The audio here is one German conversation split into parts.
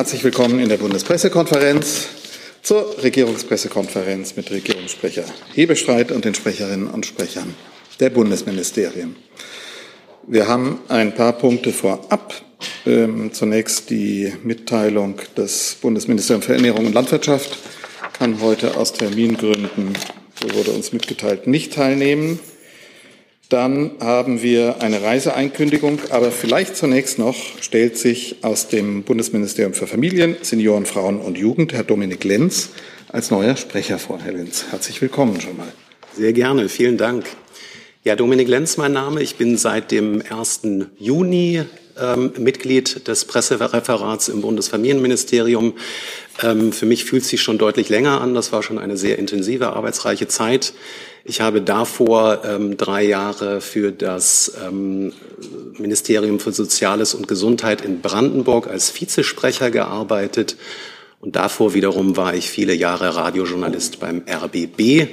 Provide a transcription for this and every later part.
Herzlich willkommen in der Bundespressekonferenz zur Regierungspressekonferenz mit Regierungssprecher Hebestreit und den Sprecherinnen und Sprechern der Bundesministerien. Wir haben ein paar Punkte vorab. Ähm, zunächst die Mitteilung des Bundesministeriums für Ernährung und Landwirtschaft kann heute aus Termingründen, so wurde uns mitgeteilt, nicht teilnehmen. Dann haben wir eine Reiseeinkündigung, aber vielleicht zunächst noch stellt sich aus dem Bundesministerium für Familien, Senioren, Frauen und Jugend Herr Dominik Lenz als neuer Sprecher vor. Herr Lenz, herzlich willkommen schon mal. Sehr gerne, vielen Dank. Ja, Dominik Lenz, mein Name. Ich bin seit dem 1. Juni ähm, Mitglied des Pressereferats im Bundesfamilienministerium. Ähm, für mich fühlt es sich schon deutlich länger an. Das war schon eine sehr intensive, arbeitsreiche Zeit. Ich habe davor ähm, drei Jahre für das ähm, Ministerium für Soziales und Gesundheit in Brandenburg als Vizesprecher gearbeitet. Und davor wiederum war ich viele Jahre Radiojournalist beim RBB.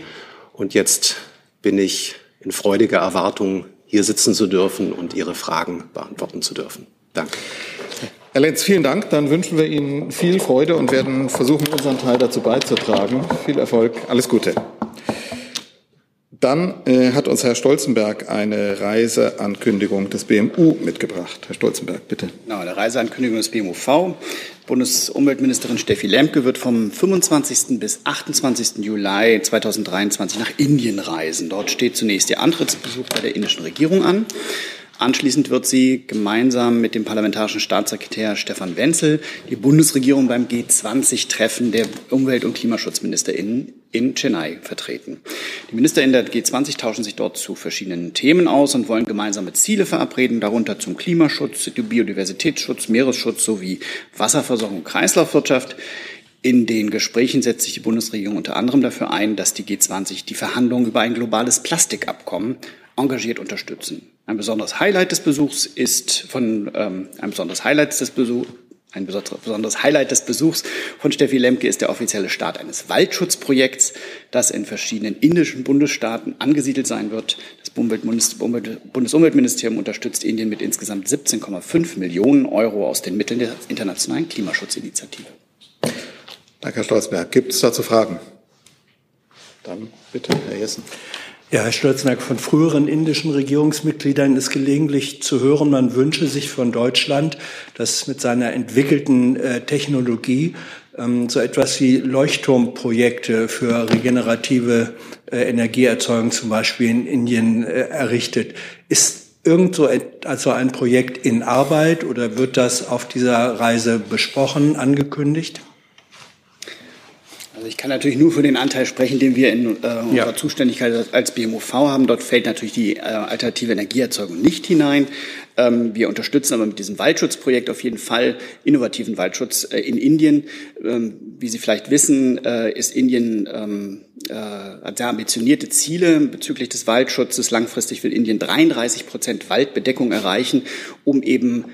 Und jetzt bin ich in freudiger Erwartung, hier sitzen zu dürfen und Ihre Fragen beantworten zu dürfen. Danke. Herr Lenz, vielen Dank. Dann wünschen wir Ihnen viel Freude und werden versuchen, unseren Teil dazu beizutragen. Viel Erfolg. Alles Gute. Dann äh, hat uns Herr Stolzenberg eine Reiseankündigung des BMU mitgebracht. Herr Stolzenberg, bitte. Genau, eine Reiseankündigung des BMUV. Bundesumweltministerin Steffi Lemke wird vom 25. bis 28. Juli 2023 nach Indien reisen. Dort steht zunächst ihr Antrittsbesuch bei der indischen Regierung an. Anschließend wird sie gemeinsam mit dem parlamentarischen Staatssekretär Stefan Wenzel die Bundesregierung beim G20-Treffen der Umwelt- und KlimaschutzministerInnen in Chennai vertreten. Die MinisterInnen der G20 tauschen sich dort zu verschiedenen Themen aus und wollen gemeinsame Ziele verabreden, darunter zum Klimaschutz, Biodiversitätsschutz, Meeresschutz sowie Wasserversorgung und Kreislaufwirtschaft. In den Gesprächen setzt sich die Bundesregierung unter anderem dafür ein, dass die G20 die Verhandlungen über ein globales Plastikabkommen engagiert unterstützen. Ein besonderes Highlight des Besuchs ist von ähm, ein besonderes Highlight des Besuchs ein besonderes Highlight des Besuchs von Steffi Lemke ist der offizielle Start eines Waldschutzprojekts, das in verschiedenen indischen Bundesstaaten angesiedelt sein wird. Das Bundesumweltministerium unterstützt Indien mit insgesamt 17,5 Millionen Euro aus den Mitteln der internationalen Klimaschutzinitiative. Danke, Herr Stolzberg. Gibt es dazu Fragen? Dann bitte, Herr Jessen. Ja, Herr Stolzenberg, von früheren indischen Regierungsmitgliedern ist gelegentlich zu hören, man wünsche sich von Deutschland, dass mit seiner entwickelten äh, Technologie ähm, so etwas wie Leuchtturmprojekte für regenerative äh, Energieerzeugung zum Beispiel in Indien äh, errichtet. Ist irgend so also ein Projekt in Arbeit oder wird das auf dieser Reise besprochen, angekündigt? Also ich kann natürlich nur für den Anteil sprechen, den wir in äh, unserer ja. Zuständigkeit als BMUV haben. Dort fällt natürlich die äh, alternative Energieerzeugung nicht hinein. Ähm, wir unterstützen aber mit diesem Waldschutzprojekt auf jeden Fall innovativen Waldschutz äh, in Indien. Ähm, wie Sie vielleicht wissen, äh, ist Indien ähm, äh, hat sehr ambitionierte Ziele bezüglich des Waldschutzes. Langfristig will Indien 33 Prozent Waldbedeckung erreichen, um eben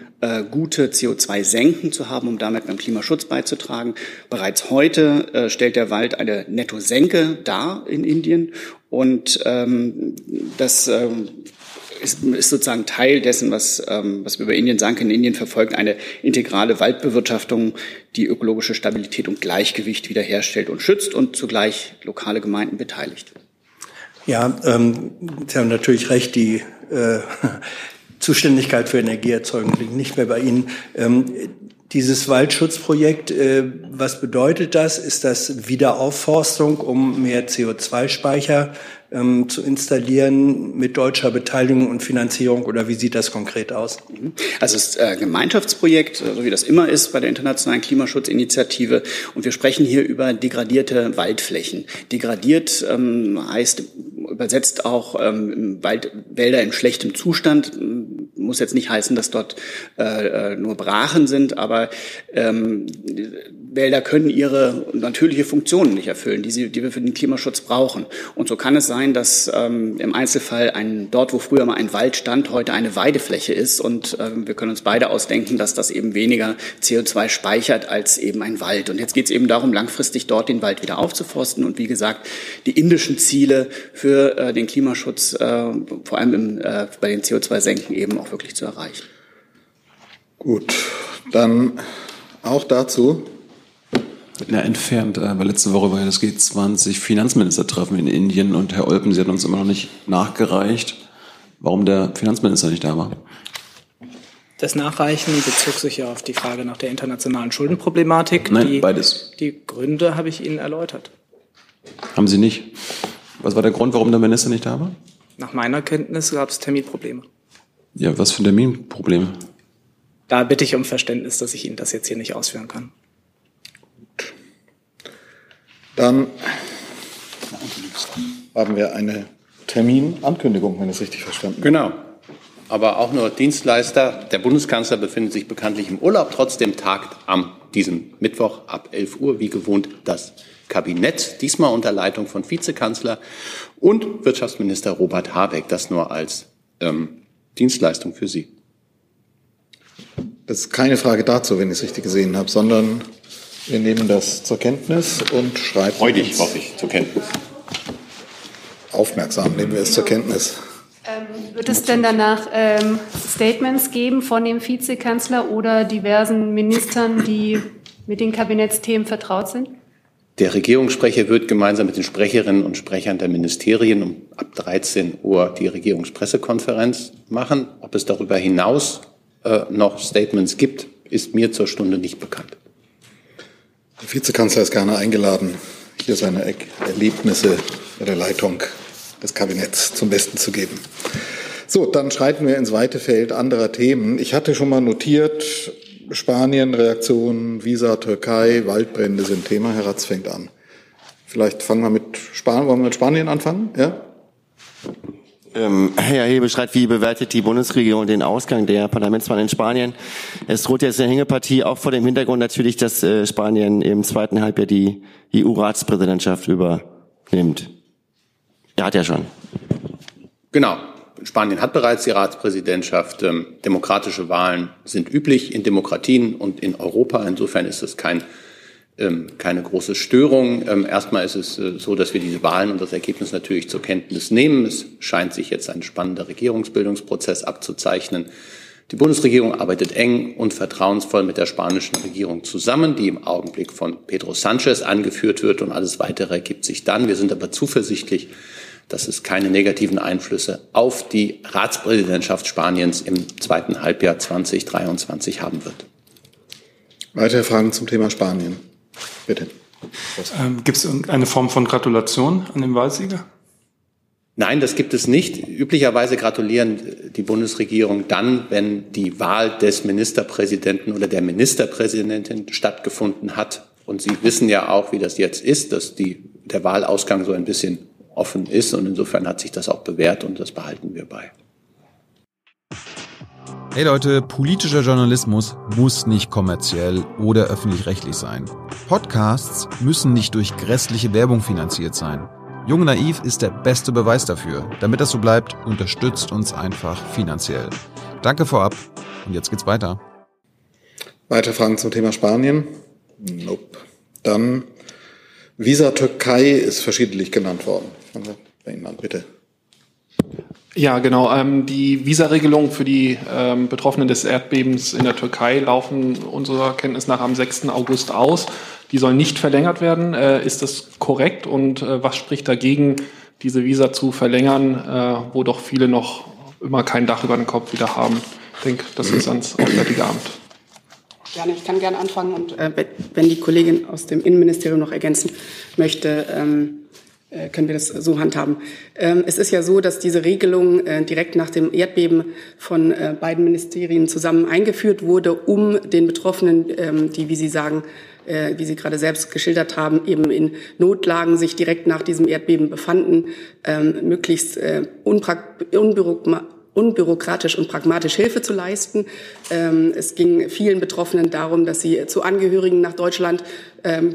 gute CO2-Senken zu haben, um damit beim Klimaschutz beizutragen. Bereits heute äh, stellt der Wald eine Nettosenke dar in Indien und ähm, das ähm, ist, ist sozusagen Teil dessen, was, ähm, was wir über Indien sagen können. Indien verfolgt eine integrale Waldbewirtschaftung, die ökologische Stabilität und Gleichgewicht wiederherstellt und schützt und zugleich lokale Gemeinden beteiligt. Ja, ähm, Sie haben natürlich recht, die äh, Zuständigkeit für Energieerzeugung liegt nicht mehr bei Ihnen. Ähm, dieses Waldschutzprojekt, äh, was bedeutet das? Ist das Wiederaufforstung, um mehr CO2-Speicher ähm, zu installieren mit deutscher Beteiligung und Finanzierung oder wie sieht das konkret aus? Mhm. Also es ist ein äh, Gemeinschaftsprojekt, so wie das immer ist bei der Internationalen Klimaschutzinitiative. Und wir sprechen hier über degradierte Waldflächen. Degradiert ähm, heißt übersetzt auch ähm, Wald, Wälder in schlechtem Zustand. Muss jetzt nicht heißen, dass dort äh, äh nur Brachen sind, aber ähm, Wälder können ihre natürliche Funktionen nicht erfüllen, die, sie, die wir für den Klimaschutz brauchen. Und so kann es sein, dass ähm, im Einzelfall ein, dort, wo früher mal ein Wald stand, heute eine Weidefläche ist. Und ähm, wir können uns beide ausdenken, dass das eben weniger CO2 speichert als eben ein Wald. Und jetzt geht es eben darum, langfristig dort den Wald wieder aufzuforsten und wie gesagt, die indischen Ziele für äh, den Klimaschutz, äh, vor allem im, äh, bei den CO2-Senken eben auch wirklich zu erreichen. Gut, dann Auch dazu? Ja, entfernt, äh, weil letzte Woche war ja das G20 Finanzministertreffen in Indien und Herr Olpen, Sie hat uns immer noch nicht nachgereicht, warum der Finanzminister nicht da war. Das Nachreichen bezog sich ja auf die Frage nach der internationalen Schuldenproblematik. Nein, die, beides. Die Gründe habe ich Ihnen erläutert. Haben Sie nicht? Was war der Grund, warum der Minister nicht da war? Nach meiner Kenntnis gab es Terminprobleme. Ja, was für Terminprobleme? Da bitte ich um Verständnis, dass ich Ihnen das jetzt hier nicht ausführen kann. Dann haben wir eine Terminankündigung, wenn ich es richtig verstanden habe. Genau. Aber auch nur Dienstleister. Der Bundeskanzler befindet sich bekanntlich im Urlaub. Trotzdem tagt am diesem Mittwoch ab 11 Uhr wie gewohnt das Kabinett, diesmal unter Leitung von Vizekanzler und Wirtschaftsminister Robert Habeck. Das nur als ähm, Dienstleistung für Sie. Das ist keine Frage dazu, wenn ich es richtig gesehen habe, sondern wir nehmen das zur Kenntnis und schreiben. Freudig, hoffe ich, zur Kenntnis. Aufmerksam nehmen wir es zur Kenntnis. Ähm, wird es denn danach ähm, Statements geben von dem Vizekanzler oder diversen Ministern, die mit den Kabinettsthemen vertraut sind? Der Regierungssprecher wird gemeinsam mit den Sprecherinnen und Sprechern der Ministerien um ab 13 Uhr die Regierungspressekonferenz machen. Ob es darüber hinaus äh, noch Statements gibt, ist mir zur Stunde nicht bekannt. Der Vizekanzler ist gerne eingeladen, hier seine Erlebnisse bei der Leitung des Kabinetts zum Besten zu geben. So, dann schreiten wir ins weite Feld anderer Themen. Ich hatte schon mal notiert, Spanien, Reaktionen, Visa, Türkei, Waldbrände sind Thema. Herr Ratz fängt an. Vielleicht fangen wir mit Spanien, wollen wir mit Spanien anfangen? Ja? Ähm, Herr Hebestreit, wie bewertet die Bundesregierung den Ausgang der Parlamentswahl in Spanien? Es droht jetzt eine Hängepartie, auch vor dem Hintergrund natürlich, dass äh, Spanien im zweiten Halbjahr die EU-Ratspräsidentschaft übernimmt. Er hat ja schon. Genau. Spanien hat bereits die Ratspräsidentschaft. Ähm, demokratische Wahlen sind üblich in Demokratien und in Europa. Insofern ist es kein, ähm, keine große Störung. Ähm, erstmal ist es äh, so, dass wir diese Wahlen und das Ergebnis natürlich zur Kenntnis nehmen. Es scheint sich jetzt ein spannender Regierungsbildungsprozess abzuzeichnen. Die Bundesregierung arbeitet eng und vertrauensvoll mit der spanischen Regierung zusammen, die im Augenblick von Pedro Sanchez angeführt wird und alles weitere ergibt sich dann. Wir sind aber zuversichtlich, dass es keine negativen Einflüsse auf die Ratspräsidentschaft Spaniens im zweiten Halbjahr 2023 haben wird. Weitere Fragen zum Thema Spanien? Bitte. Ähm, Gibt es irgendeine Form von Gratulation an den Wahlsieger? Nein, das gibt es nicht. Üblicherweise gratulieren die Bundesregierung dann, wenn die Wahl des Ministerpräsidenten oder der Ministerpräsidentin stattgefunden hat. Und Sie wissen ja auch, wie das jetzt ist, dass die, der Wahlausgang so ein bisschen offen ist. Und insofern hat sich das auch bewährt und das behalten wir bei. Hey Leute, politischer Journalismus muss nicht kommerziell oder öffentlich-rechtlich sein. Podcasts müssen nicht durch grässliche Werbung finanziert sein. Jung Naiv ist der beste Beweis dafür. Damit das so bleibt, unterstützt uns einfach finanziell. Danke vorab und jetzt geht's weiter. Weitere Fragen zum Thema Spanien? Nope. Dann Visa Türkei ist verschiedentlich genannt worden. Fangen wir bei Ihnen an, bitte. Ja, genau. Ähm, die Visaregelungen für die ähm, Betroffenen des Erdbebens in der Türkei laufen unserer Kenntnis nach am 6. August aus. Die sollen nicht verlängert werden. Äh, ist das korrekt? Und äh, was spricht dagegen, diese Visa zu verlängern, äh, wo doch viele noch immer kein Dach über den Kopf wieder haben? Ich denke, das ist ans Auswärtige Amt. Gerne, ich kann gerne anfangen und wenn die Kollegin aus dem Innenministerium noch ergänzen möchte, ähm, äh, können wir das so handhaben. Ähm, es ist ja so, dass diese Regelung äh, direkt nach dem Erdbeben von äh, beiden Ministerien zusammen eingeführt wurde, um den Betroffenen, ähm, die, wie Sie sagen, äh, wie Sie gerade selbst geschildert haben, eben in Notlagen sich direkt nach diesem Erdbeben befanden, ähm, möglichst äh, unbürokratisch und pragmatisch Hilfe zu leisten. Es ging vielen Betroffenen darum, dass sie zu Angehörigen nach Deutschland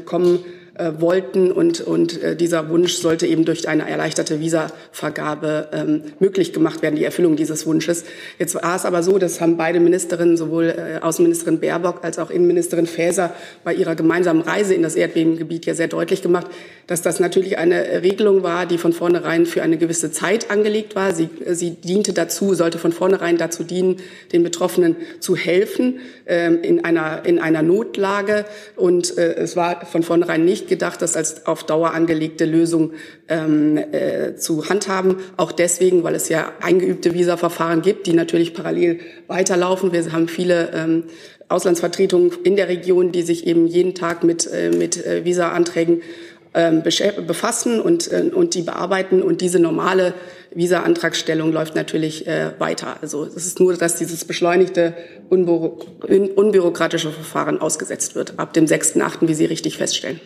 kommen äh, wollten. Und, und äh, dieser Wunsch sollte eben durch eine erleichterte Visavergabe ähm, möglich gemacht werden, die Erfüllung dieses Wunsches. Jetzt war es aber so, das haben beide Ministerinnen, sowohl äh, Außenministerin Baerbock als auch Innenministerin Faeser bei ihrer gemeinsamen Reise in das Erdbebengebiet ja sehr deutlich gemacht, dass das natürlich eine Regelung war, die von vornherein für eine gewisse Zeit angelegt war. Sie, sie diente dazu, sollte von vornherein dazu dienen, den Betroffenen zu helfen ähm, in, einer, in einer Notlage. Und äh, es war von vornherein nicht gedacht, das als auf Dauer angelegte Lösung ähm, äh, zu handhaben. Auch deswegen, weil es ja eingeübte Visaverfahren gibt, die natürlich parallel weiterlaufen. Wir haben viele ähm, Auslandsvertretungen in der Region, die sich eben jeden Tag mit, äh, mit äh, Visa-Anträgen befassen und, äh, und die bearbeiten. Und diese normale Visa-Antragstellung läuft natürlich äh, weiter. Also es ist nur, dass dieses beschleunigte, unbüro unbürokratische Verfahren ausgesetzt wird, ab dem 6.8., wie Sie richtig feststellen.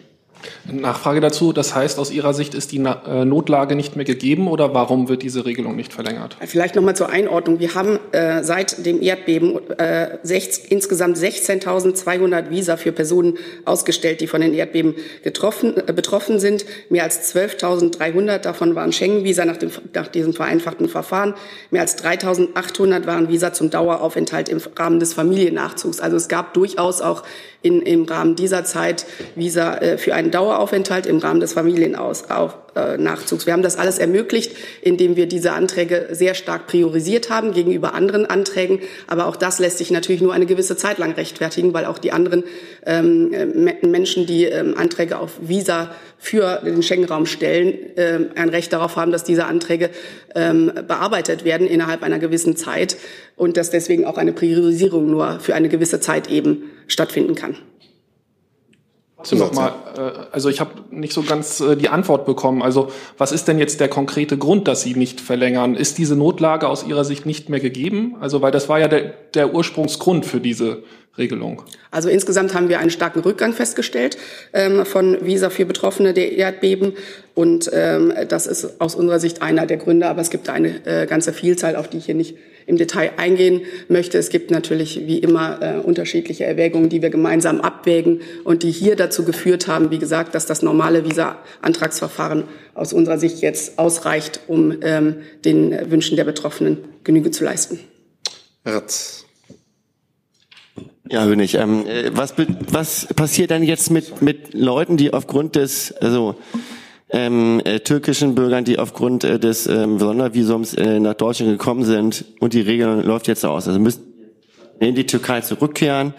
Nachfrage dazu, das heißt, aus Ihrer Sicht ist die äh, Notlage nicht mehr gegeben oder warum wird diese Regelung nicht verlängert? Vielleicht noch mal zur Einordnung. Wir haben äh, seit dem Erdbeben äh, sech, insgesamt 16.200 Visa für Personen ausgestellt, die von den Erdbeben getroffen, äh, betroffen sind. Mehr als 12.300 davon waren Schengen-Visa nach, nach diesem vereinfachten Verfahren. Mehr als 3.800 waren Visa zum Daueraufenthalt im Rahmen des Familiennachzugs. Also es gab durchaus auch in, im Rahmen dieser Zeit Visa äh, für einen Daueraufenthalt im Rahmen des Familiennachzugs. Wir haben das alles ermöglicht, indem wir diese Anträge sehr stark priorisiert haben gegenüber anderen Anträgen. Aber auch das lässt sich natürlich nur eine gewisse Zeit lang rechtfertigen, weil auch die anderen ähm, Menschen, die ähm, Anträge auf Visa für den Schengen-Raum stellen, äh, ein Recht darauf haben, dass diese Anträge ähm, bearbeitet werden innerhalb einer gewissen Zeit und dass deswegen auch eine Priorisierung nur für eine gewisse Zeit eben stattfinden kann. Nochmal, äh, also ich habe nicht so ganz äh, die Antwort bekommen. Also was ist denn jetzt der konkrete Grund, dass Sie nicht verlängern? Ist diese Notlage aus Ihrer Sicht nicht mehr gegeben? Also weil das war ja der, der Ursprungsgrund für diese Regelung? Also insgesamt haben wir einen starken Rückgang festgestellt ähm, von Visa für Betroffene der Erdbeben. Und ähm, das ist aus unserer Sicht einer der Gründe. Aber es gibt eine äh, ganze Vielzahl, auf die ich hier nicht im Detail eingehen möchte. Es gibt natürlich wie immer äh, unterschiedliche Erwägungen, die wir gemeinsam abwägen und die hier dazu geführt haben, wie gesagt, dass das normale Visa-Antragsverfahren aus unserer Sicht jetzt ausreicht, um ähm, den Wünschen der Betroffenen Genüge zu leisten. Ratz. Ja, Hönig, ähm, äh, was, was passiert dann jetzt mit, mit Leuten, die aufgrund des, also ähm, äh, türkischen Bürgern, die aufgrund äh, des ähm, Sondervisums äh, nach Deutschland gekommen sind und die Regelung läuft jetzt aus. Also müssen in die Türkei zurückkehren,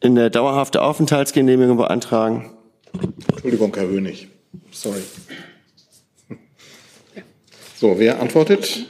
in der dauerhafte Aufenthaltsgenehmigung beantragen. Entschuldigung, Herr Hönig. Sorry. So, wer antwortet?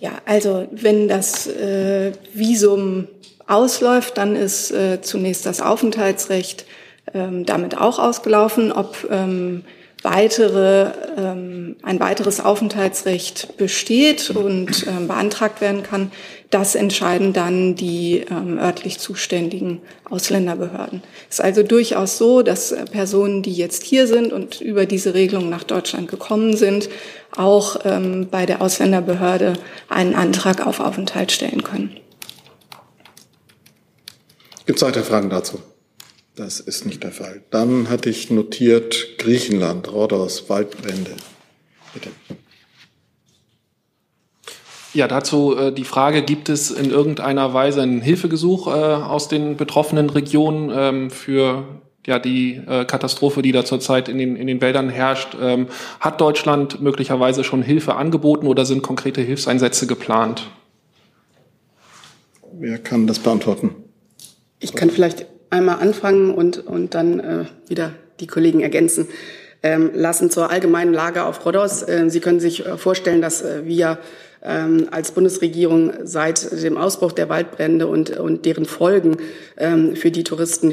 Ja, also wenn das äh, Visum ausläuft, dann ist äh, zunächst das Aufenthaltsrecht ähm, damit auch ausgelaufen. Ob ähm, weitere, ähm, ein weiteres Aufenthaltsrecht besteht und ähm, beantragt werden kann, das entscheiden dann die ähm, örtlich zuständigen Ausländerbehörden. Es ist also durchaus so, dass äh, Personen, die jetzt hier sind und über diese Regelung nach Deutschland gekommen sind, auch ähm, bei der Ausländerbehörde einen Antrag auf Aufenthalt stellen können. Gibt es weitere Fragen dazu? Das ist nicht der Fall. Dann hatte ich notiert Griechenland, Rhodos, Waldbrände. Bitte. Ja, dazu äh, die Frage, gibt es in irgendeiner Weise ein Hilfegesuch äh, aus den betroffenen Regionen ähm, für ja, die äh, Katastrophe, die da zurzeit in den, in den Wäldern herrscht? Ähm, hat Deutschland möglicherweise schon Hilfe angeboten oder sind konkrete Hilfseinsätze geplant? Wer kann das beantworten? Ich kann vielleicht einmal anfangen und, und dann äh, wieder die Kollegen ergänzen ähm, lassen zur allgemeinen Lage auf Rhodos. Äh, Sie können sich äh, vorstellen, dass äh, wir ähm, als Bundesregierung seit dem Ausbruch der Waldbrände und, und deren Folgen ähm, für die Touristen,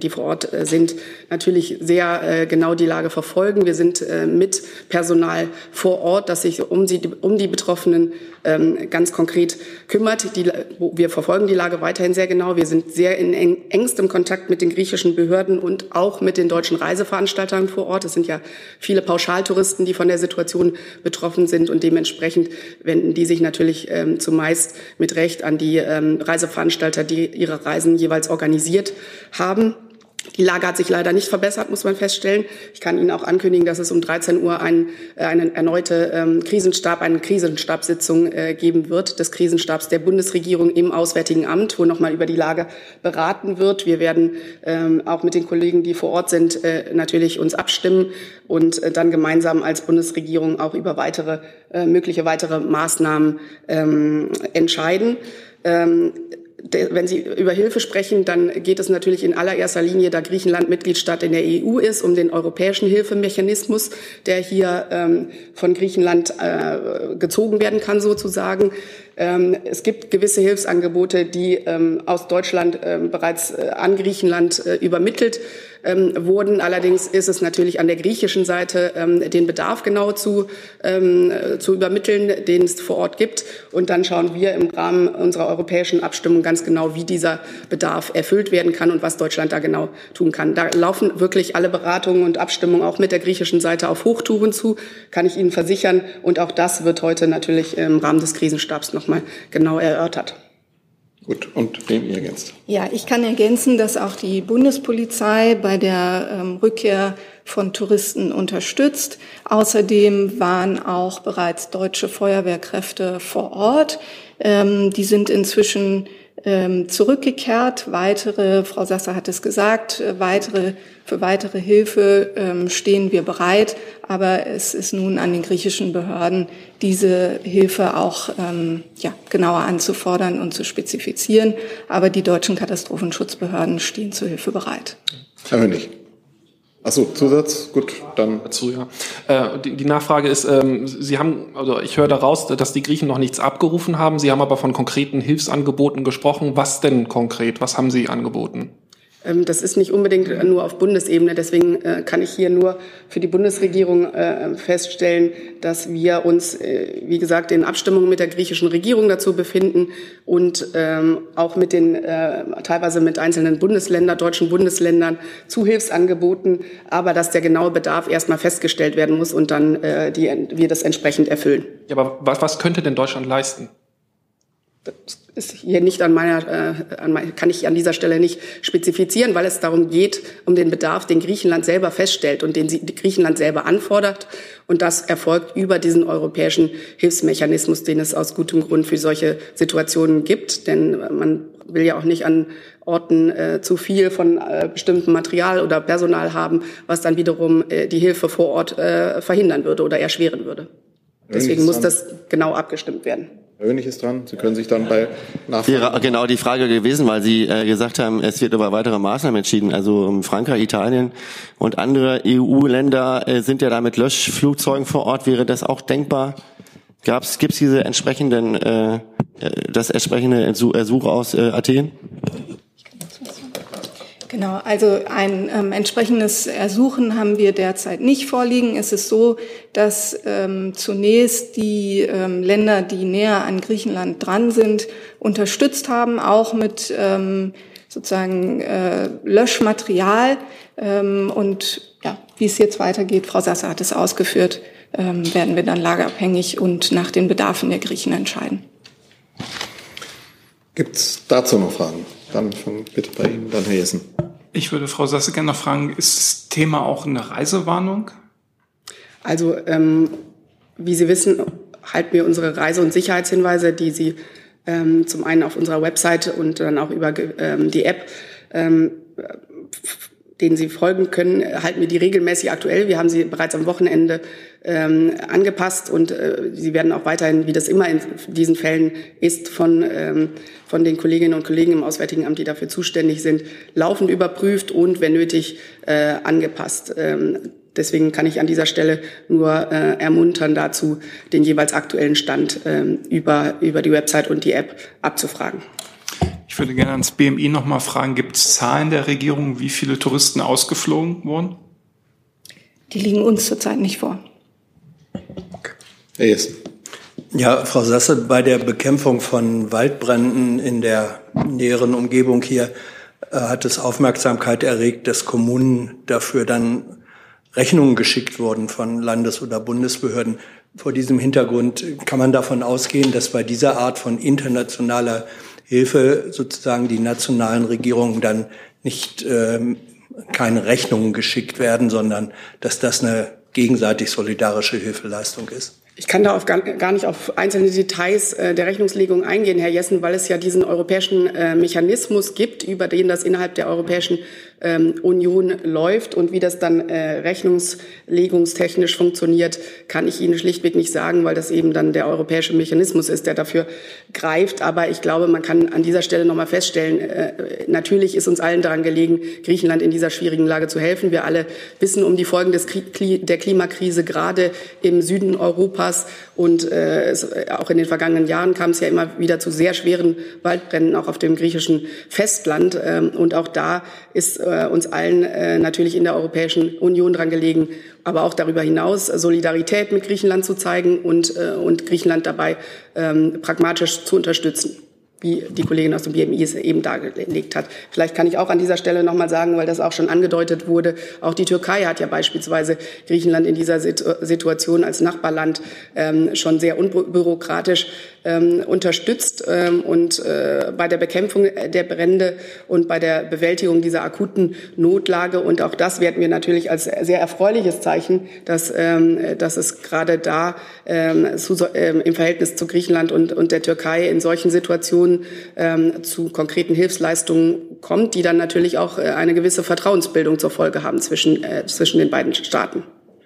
die, vor Ort äh, sind, natürlich sehr äh, genau die Lage verfolgen. Wir sind äh, mit Personal vor Ort, das sich um, sie, um die Betroffenen ähm, ganz konkret kümmert. Die, wir verfolgen die Lage weiterhin sehr genau. Wir sind sehr in eng, engstem Kontakt mit den griechischen Behörden und auch mit den deutschen Reiseveranstaltern vor Ort. Es sind ja viele Pauschaltouristen, die von der Situation betroffen sind und dementsprechend wenden die sich natürlich ähm, zumeist mit Recht an die ähm, Reiseveranstalter, die ihre Reisen jeweils organisiert haben. Die Lage hat sich leider nicht verbessert, muss man feststellen. Ich kann Ihnen auch ankündigen, dass es um 13 Uhr ein, äh, eine erneute ähm, Krisenstab, eine Krisenstabssitzung äh, geben wird des Krisenstabs der Bundesregierung im Auswärtigen Amt, wo nochmal über die Lage beraten wird. Wir werden ähm, auch mit den Kollegen, die vor Ort sind, äh, natürlich uns abstimmen und äh, dann gemeinsam als Bundesregierung auch über weitere äh, mögliche weitere Maßnahmen ähm, entscheiden. Ähm, wenn Sie über Hilfe sprechen, dann geht es natürlich in allererster Linie, da Griechenland Mitgliedstaat in der EU ist, um den europäischen Hilfemechanismus, der hier ähm, von Griechenland äh, gezogen werden kann sozusagen. Ähm, es gibt gewisse Hilfsangebote, die ähm, aus Deutschland ähm, bereits äh, an Griechenland äh, übermittelt ähm, wurden. Allerdings ist es natürlich an der griechischen Seite, ähm, den Bedarf genau zu, ähm, zu übermitteln, den es vor Ort gibt. Und dann schauen wir im Rahmen unserer europäischen Abstimmung ganz genau, wie dieser Bedarf erfüllt werden kann und was Deutschland da genau tun kann. Da laufen wirklich alle Beratungen und Abstimmungen auch mit der griechischen Seite auf Hochtouren zu, kann ich Ihnen versichern. Und auch das wird heute natürlich im Rahmen des Krisenstabs nochmal genau erörtert. Gut, und wem ihr ergänzt? Ja, ich kann ergänzen, dass auch die Bundespolizei bei der ähm, Rückkehr von Touristen unterstützt. Außerdem waren auch bereits deutsche Feuerwehrkräfte vor Ort. Ähm, die sind inzwischen ähm, zurückgekehrt. Weitere, Frau Sasser hat es gesagt, äh, weitere, für weitere Hilfe ähm, stehen wir bereit. Aber es ist nun an den griechischen Behörden, diese Hilfe auch ähm, ja, genauer anzufordern und zu spezifizieren. Aber die deutschen Katastrophenschutzbehörden stehen zur Hilfe bereit. Herr Hönig. Achso, Zusatz, gut, dann. Dazu, ja. Äh, die, die, Nachfrage ist, ähm, Sie haben, also ich höre daraus, dass die Griechen noch nichts abgerufen haben. Sie haben aber von konkreten Hilfsangeboten gesprochen. Was denn konkret? Was haben Sie angeboten? Ähm, das ist nicht unbedingt nur auf Bundesebene. Deswegen äh, kann ich hier nur für die Bundesregierung äh, feststellen, dass wir uns, äh, wie gesagt, in Abstimmung mit der griechischen Regierung dazu befinden und ähm, auch mit den teilweise mit einzelnen Bundesländern, deutschen Bundesländern zu Hilfsangeboten, aber dass der genaue Bedarf erstmal festgestellt werden muss und dann die, wir das entsprechend erfüllen. Ja, aber was könnte denn Deutschland leisten? Das ist hier nicht an meiner, äh, an mein, kann ich an dieser Stelle nicht spezifizieren, weil es darum geht, um den Bedarf, den Griechenland selber feststellt und den Griechenland selber anfordert. Und das erfolgt über diesen europäischen Hilfsmechanismus, den es aus gutem Grund für solche Situationen gibt. Denn man will ja auch nicht an Orten äh, zu viel von äh, bestimmtem Material oder Personal haben, was dann wiederum äh, die Hilfe vor Ort äh, verhindern würde oder erschweren würde. Deswegen muss das genau abgestimmt werden. Ist dran. Sie können sich dann bei Nachfragen... Wäre genau die Frage gewesen, weil Sie äh, gesagt haben, es wird über weitere Maßnahmen entschieden. Also um, Frankreich, Italien und andere EU-Länder äh, sind ja da mit Löschflugzeugen vor Ort. Wäre das auch denkbar? Gab's, gibt's diese entsprechenden, äh, äh das entsprechende Ersuch aus äh, Athen? Genau, also ein ähm, entsprechendes Ersuchen haben wir derzeit nicht vorliegen. Es ist so, dass ähm, zunächst die ähm, Länder, die näher an Griechenland dran sind, unterstützt haben, auch mit ähm, sozusagen äh, Löschmaterial. Ähm, und ja, wie es jetzt weitergeht, Frau Sasser hat es ausgeführt, ähm, werden wir dann lagerabhängig und nach den Bedarfen der Griechen entscheiden. Gibt es dazu noch Fragen? Dann fang bitte bei Ihnen, dann Herr Jessen. Ich würde Frau Sasse gerne noch fragen, ist das Thema auch eine Reisewarnung? Also, ähm, wie Sie wissen, halten wir unsere Reise- und Sicherheitshinweise, die Sie ähm, zum einen auf unserer Website und dann auch über ähm, die App ähm, denen Sie folgen können, halten wir die regelmäßig aktuell. Wir haben sie bereits am Wochenende ähm, angepasst und äh, sie werden auch weiterhin, wie das immer in diesen Fällen ist, von, ähm, von den Kolleginnen und Kollegen im Auswärtigen Amt, die dafür zuständig sind, laufend überprüft und, wenn nötig, äh, angepasst. Ähm, deswegen kann ich an dieser Stelle nur äh, ermuntern dazu, den jeweils aktuellen Stand äh, über, über die Website und die App abzufragen. Ich würde gerne ans BMI noch mal fragen, gibt es Zahlen der Regierung, wie viele Touristen ausgeflogen wurden? Die liegen uns zurzeit nicht vor. Herr Jessen. Ja, Frau Sasse, bei der Bekämpfung von Waldbränden in der näheren Umgebung hier äh, hat es Aufmerksamkeit erregt, dass Kommunen dafür dann Rechnungen geschickt wurden von Landes- oder Bundesbehörden. Vor diesem Hintergrund kann man davon ausgehen, dass bei dieser Art von internationaler Hilfe sozusagen die nationalen Regierungen dann nicht ähm, keine Rechnungen geschickt werden, sondern dass das eine gegenseitig solidarische Hilfeleistung ist? Ich kann da auf gar, gar nicht auf einzelne Details äh, der Rechnungslegung eingehen, Herr Jessen, weil es ja diesen europäischen äh, Mechanismus gibt, über den das innerhalb der Europäischen ähm, Union läuft und wie das dann äh, rechnungslegungstechnisch funktioniert, kann ich Ihnen schlichtweg nicht sagen, weil das eben dann der europäische Mechanismus ist, der dafür greift. Aber ich glaube, man kann an dieser Stelle noch mal feststellen, äh, natürlich ist uns allen daran gelegen, Griechenland in dieser schwierigen Lage zu helfen. Wir alle wissen um die Folgen des Kli der Klimakrise, gerade im Süden Europas. Und äh, es, auch in den vergangenen Jahren kam es ja immer wieder zu sehr schweren Waldbränden, auch auf dem griechischen Festland. Ähm, und auch da ist äh, äh, uns allen äh, natürlich in der Europäischen Union dran gelegen, aber auch darüber hinaus Solidarität mit Griechenland zu zeigen und, äh, und Griechenland dabei ähm, pragmatisch zu unterstützen wie die Kollegin aus dem BMI es eben dargelegt hat. Vielleicht kann ich auch an dieser Stelle noch mal sagen, weil das auch schon angedeutet wurde, auch die Türkei hat ja beispielsweise Griechenland in dieser Situation als Nachbarland ähm, schon sehr unbürokratisch ähm, unterstützt ähm, und äh, bei der Bekämpfung der Brände und bei der Bewältigung dieser akuten Notlage. Und auch das werten wir natürlich als sehr erfreuliches Zeichen, dass, ähm, dass es gerade da ähm, zu, ähm, im Verhältnis zu Griechenland und, und der Türkei in solchen Situationen ähm, zu konkreten Hilfsleistungen kommt, die dann natürlich auch äh, eine gewisse Vertrauensbildung zur Folge haben zwischen, äh, zwischen den beiden Staaten.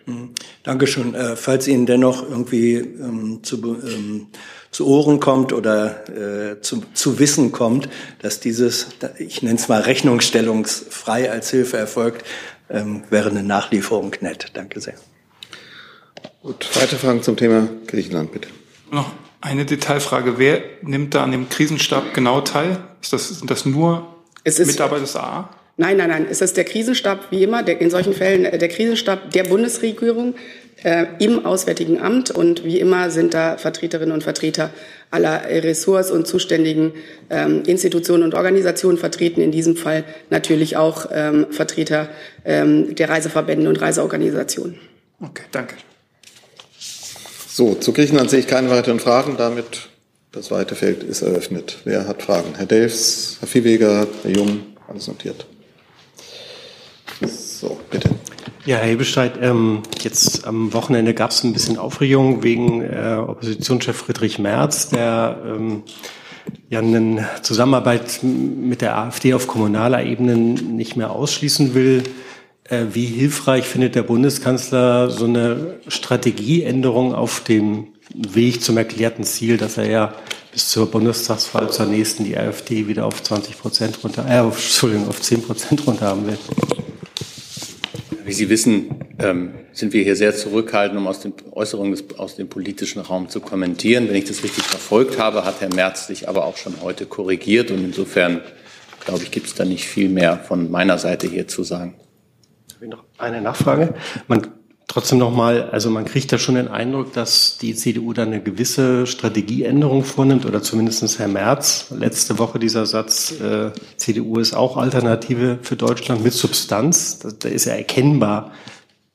Mhm. Dankeschön. Äh, falls Ihnen dennoch irgendwie ähm, zu, ähm, zu Ohren kommt oder äh, zu, zu Wissen kommt, dass dieses, ich nenne es mal rechnungsstellungsfrei als Hilfe erfolgt, ähm, wäre eine Nachlieferung nett. Danke sehr. Gut, weitere Fragen zum Thema Griechenland, bitte. Noch eine Detailfrage. Wer nimmt da an dem Krisenstab genau teil? Ist das, sind das nur Mitarbeiter des AA? Nein, nein, nein. Es ist der Krisenstab, wie immer, der, in solchen Fällen äh, der Krisenstab der Bundesregierung äh, im Auswärtigen Amt. Und wie immer sind da Vertreterinnen und Vertreter aller Ressorts und zuständigen ähm, Institutionen und Organisationen vertreten. In diesem Fall natürlich auch ähm, Vertreter ähm, der Reiseverbände und Reiseorganisationen. Okay, danke. So, zu Griechenland sehe ich keine weiteren Fragen. Damit das weite Feld ist eröffnet. Wer hat Fragen? Herr Delfs, Herr Viehweger, Herr Jung, alles notiert. So, bitte. Ja, Herr Hebestreit, ähm, jetzt am Wochenende gab es ein bisschen Aufregung wegen äh, Oppositionschef Friedrich Merz, der ähm, ja eine Zusammenarbeit mit der AfD auf kommunaler Ebene nicht mehr ausschließen will. Äh, wie hilfreich findet der Bundeskanzler so eine Strategieänderung auf dem Weg zum erklärten Ziel, dass er ja bis zur Bundestagswahl zur nächsten die AfD wieder auf 20 Prozent runter, äh, auf, Entschuldigung, auf 10 Prozent runter haben will? Wie Sie wissen, ähm, sind wir hier sehr zurückhaltend, um aus den Äußerungen des, aus dem politischen Raum zu kommentieren. Wenn ich das richtig verfolgt habe, hat Herr Merz sich aber auch schon heute korrigiert. Und insofern, glaube ich, gibt es da nicht viel mehr von meiner Seite hier zu sagen. Noch eine Nachfrage. Man Trotzdem nochmal, also man kriegt da schon den Eindruck, dass die CDU da eine gewisse Strategieänderung vornimmt oder zumindest Herr Merz. Letzte Woche dieser Satz, äh, CDU ist auch Alternative für Deutschland mit Substanz. Da, da ist ja erkennbar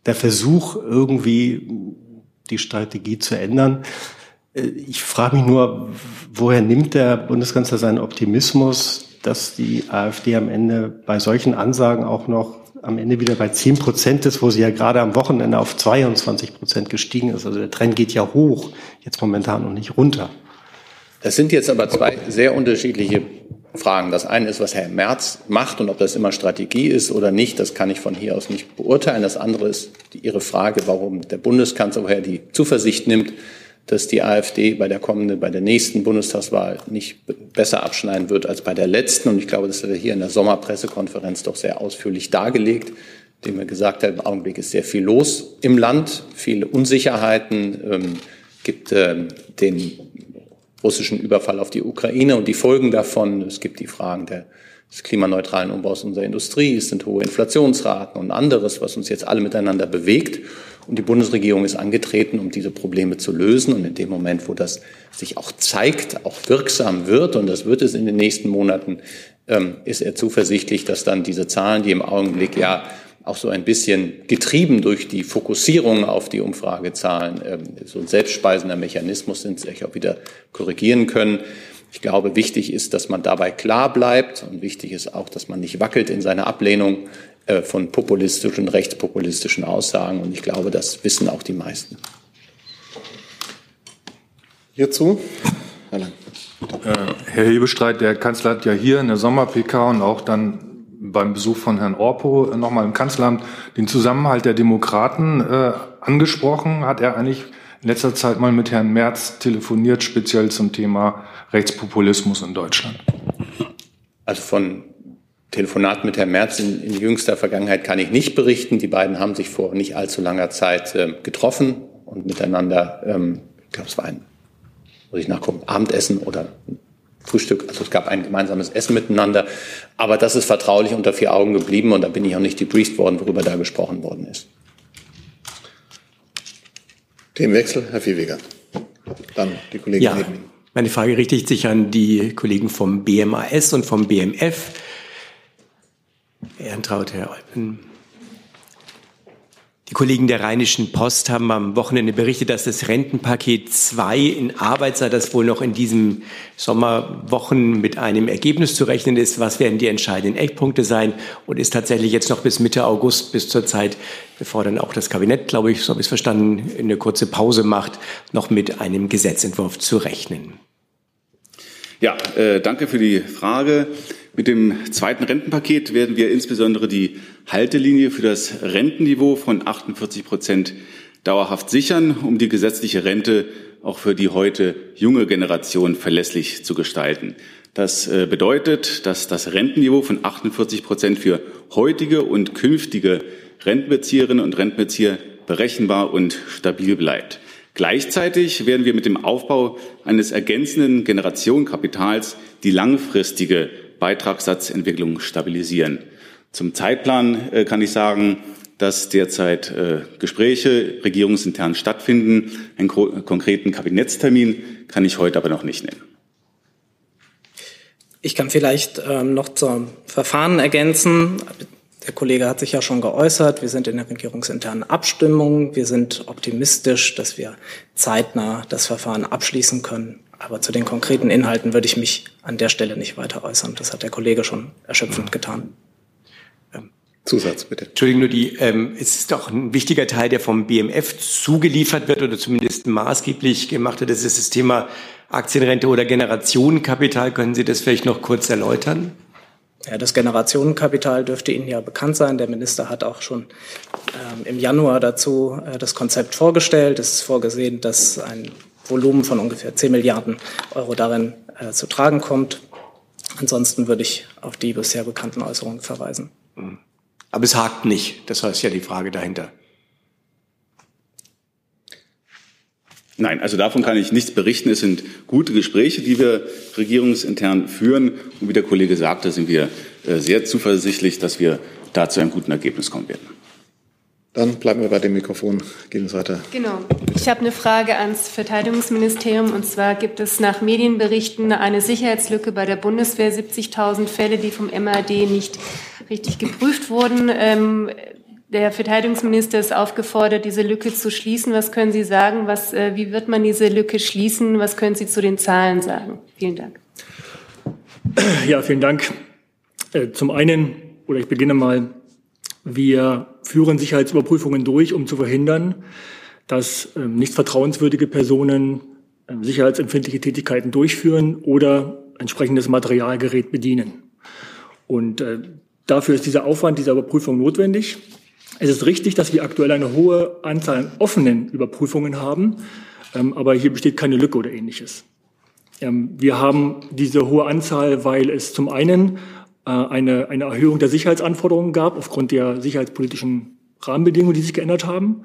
der Versuch, irgendwie die Strategie zu ändern. Äh, ich frage mich nur, woher nimmt der Bundeskanzler seinen Optimismus, dass die AfD am Ende bei solchen Ansagen auch noch am Ende wieder bei 10 Prozent ist, wo sie ja gerade am Wochenende auf 22 Prozent gestiegen ist. Also der Trend geht ja hoch, jetzt momentan noch nicht runter. Das sind jetzt aber zwei sehr unterschiedliche Fragen. Das eine ist, was Herr Merz macht und ob das immer Strategie ist oder nicht, das kann ich von hier aus nicht beurteilen. Das andere ist die, Ihre Frage, warum der Bundeskanzler woher die Zuversicht nimmt, dass die AfD bei der kommenden, bei der nächsten Bundestagswahl nicht besser abschneiden wird als bei der letzten. Und ich glaube, das hat er hier in der Sommerpressekonferenz doch sehr ausführlich dargelegt, indem er gesagt hat, im Augenblick ist sehr viel los im Land, viele Unsicherheiten, ähm, gibt äh, den russischen Überfall auf die Ukraine und die Folgen davon. Es gibt die Fragen der, des klimaneutralen Umbaus unserer Industrie, es sind hohe Inflationsraten und anderes, was uns jetzt alle miteinander bewegt. Und die Bundesregierung ist angetreten, um diese Probleme zu lösen. Und in dem Moment, wo das sich auch zeigt, auch wirksam wird, und das wird es in den nächsten Monaten, ähm, ist er zuversichtlich, dass dann diese Zahlen, die im Augenblick ja auch so ein bisschen getrieben durch die Fokussierung auf die Umfragezahlen ähm, so ein selbstspeisender Mechanismus sind, sich auch wieder korrigieren können. Ich glaube, wichtig ist, dass man dabei klar bleibt und wichtig ist auch, dass man nicht wackelt in seiner Ablehnung von populistischen, rechtspopulistischen Aussagen. Und ich glaube, das wissen auch die meisten. Hierzu, Herr Lang. Äh, Herr Hebestreit, der Kanzler hat ja hier in der Sommer-PK und auch dann beim Besuch von Herrn Orpo nochmal im Kanzleramt den Zusammenhalt der Demokraten äh, angesprochen. Hat er eigentlich in letzter Zeit mal mit Herrn Merz telefoniert, speziell zum Thema Rechtspopulismus in Deutschland? Also von Telefonat mit Herrn Merz in, in, jüngster Vergangenheit kann ich nicht berichten. Die beiden haben sich vor nicht allzu langer Zeit äh, getroffen und miteinander, ähm, ich glaube, es war ein, muss ich nachgucken, Abendessen oder Frühstück. Also es gab ein gemeinsames Essen miteinander. Aber das ist vertraulich unter vier Augen geblieben und da bin ich auch nicht debrieft worden, worüber da gesprochen worden ist. Themenwechsel, Herr Viehweger. Dann die Kollegin ja, Meine Frage richtet sich an die Kollegen vom BMAS und vom BMF. Ehrentraut, Herr Eupen. Die Kollegen der Rheinischen Post haben am Wochenende berichtet, dass das Rentenpaket 2 in Arbeit sei, das wohl noch in diesen Sommerwochen mit einem Ergebnis zu rechnen ist. Was werden die entscheidenden Eckpunkte sein? Und ist tatsächlich jetzt noch bis Mitte August, bis zur Zeit, bevor dann auch das Kabinett, glaube ich, so habe ich es verstanden, eine kurze Pause macht, noch mit einem Gesetzentwurf zu rechnen? Ja, äh, danke für die Frage. Mit dem zweiten Rentenpaket werden wir insbesondere die Haltelinie für das Rentenniveau von 48 Prozent dauerhaft sichern, um die gesetzliche Rente auch für die heute junge Generation verlässlich zu gestalten. Das äh, bedeutet, dass das Rentenniveau von 48 Prozent für heutige und künftige Rentenbezieherinnen und Rentenbezieher berechenbar und stabil bleibt. Gleichzeitig werden wir mit dem Aufbau eines ergänzenden Generationenkapitals die langfristige Beitragssatzentwicklung stabilisieren. Zum Zeitplan äh, kann ich sagen, dass derzeit äh, Gespräche regierungsintern stattfinden. Einen konkreten Kabinettstermin kann ich heute aber noch nicht nennen. Ich kann vielleicht ähm, noch zum Verfahren ergänzen. Der Kollege hat sich ja schon geäußert. Wir sind in der regierungsinternen Abstimmung. Wir sind optimistisch, dass wir zeitnah das Verfahren abschließen können. Aber zu den konkreten Inhalten würde ich mich an der Stelle nicht weiter äußern. Das hat der Kollege schon erschöpfend getan. Ähm, Zusatz, bitte. Entschuldigung, nur die, ähm, es ist doch ein wichtiger Teil, der vom BMF zugeliefert wird oder zumindest maßgeblich gemacht wird. Das ist das Thema Aktienrente oder Generationenkapital. Können Sie das vielleicht noch kurz erläutern? Ja, das Generationenkapital dürfte Ihnen ja bekannt sein. Der Minister hat auch schon ähm, im Januar dazu äh, das Konzept vorgestellt. Es ist vorgesehen, dass ein Volumen von ungefähr 10 Milliarden Euro darin äh, zu tragen kommt. Ansonsten würde ich auf die bisher bekannten Äußerungen verweisen. Mhm. Aber es hakt nicht. Das heißt ja die Frage dahinter. Nein, also davon kann ich nichts berichten. Es sind gute Gespräche, die wir regierungsintern führen. Und wie der Kollege sagte, sind wir äh, sehr zuversichtlich, dass wir da zu einem guten Ergebnis kommen werden. Dann bleiben wir bei dem Mikrofon, gehen es weiter. Genau. Ich habe eine Frage ans Verteidigungsministerium. Und zwar gibt es nach Medienberichten eine Sicherheitslücke bei der Bundeswehr, 70.000 Fälle, die vom MAD nicht richtig geprüft wurden. Ähm, der Verteidigungsminister ist aufgefordert, diese Lücke zu schließen. Was können Sie sagen? Was, äh, wie wird man diese Lücke schließen? Was können Sie zu den Zahlen sagen? Vielen Dank. Ja, vielen Dank. Äh, zum einen, oder ich beginne mal, wir führen Sicherheitsüberprüfungen durch, um zu verhindern, dass äh, nicht vertrauenswürdige Personen äh, sicherheitsempfindliche Tätigkeiten durchführen oder entsprechendes Materialgerät bedienen. Und äh, dafür ist dieser Aufwand dieser Überprüfung notwendig. Es ist richtig, dass wir aktuell eine hohe Anzahl an offenen Überprüfungen haben, ähm, aber hier besteht keine Lücke oder ähnliches. Ähm, wir haben diese hohe Anzahl, weil es zum einen äh, eine, eine Erhöhung der Sicherheitsanforderungen gab aufgrund der sicherheitspolitischen Rahmenbedingungen, die sich geändert haben.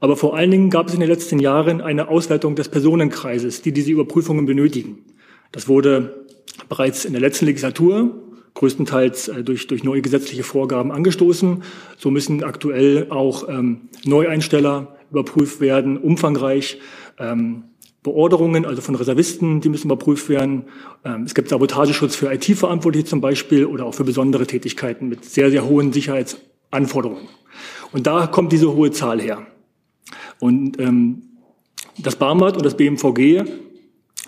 Aber vor allen Dingen gab es in den letzten Jahren eine Ausweitung des Personenkreises, die diese Überprüfungen benötigen. Das wurde bereits in der letzten Legislatur größtenteils äh, durch, durch neue gesetzliche Vorgaben angestoßen. So müssen aktuell auch ähm, Neueinsteller überprüft werden, umfangreich. Ähm, Beorderungen, also von Reservisten, die müssen überprüft werden. Ähm, es gibt Sabotageschutz für IT-Verantwortliche zum Beispiel oder auch für besondere Tätigkeiten mit sehr, sehr hohen Sicherheitsanforderungen. Und da kommt diese hohe Zahl her. Und ähm, das BAMAT und das BMVG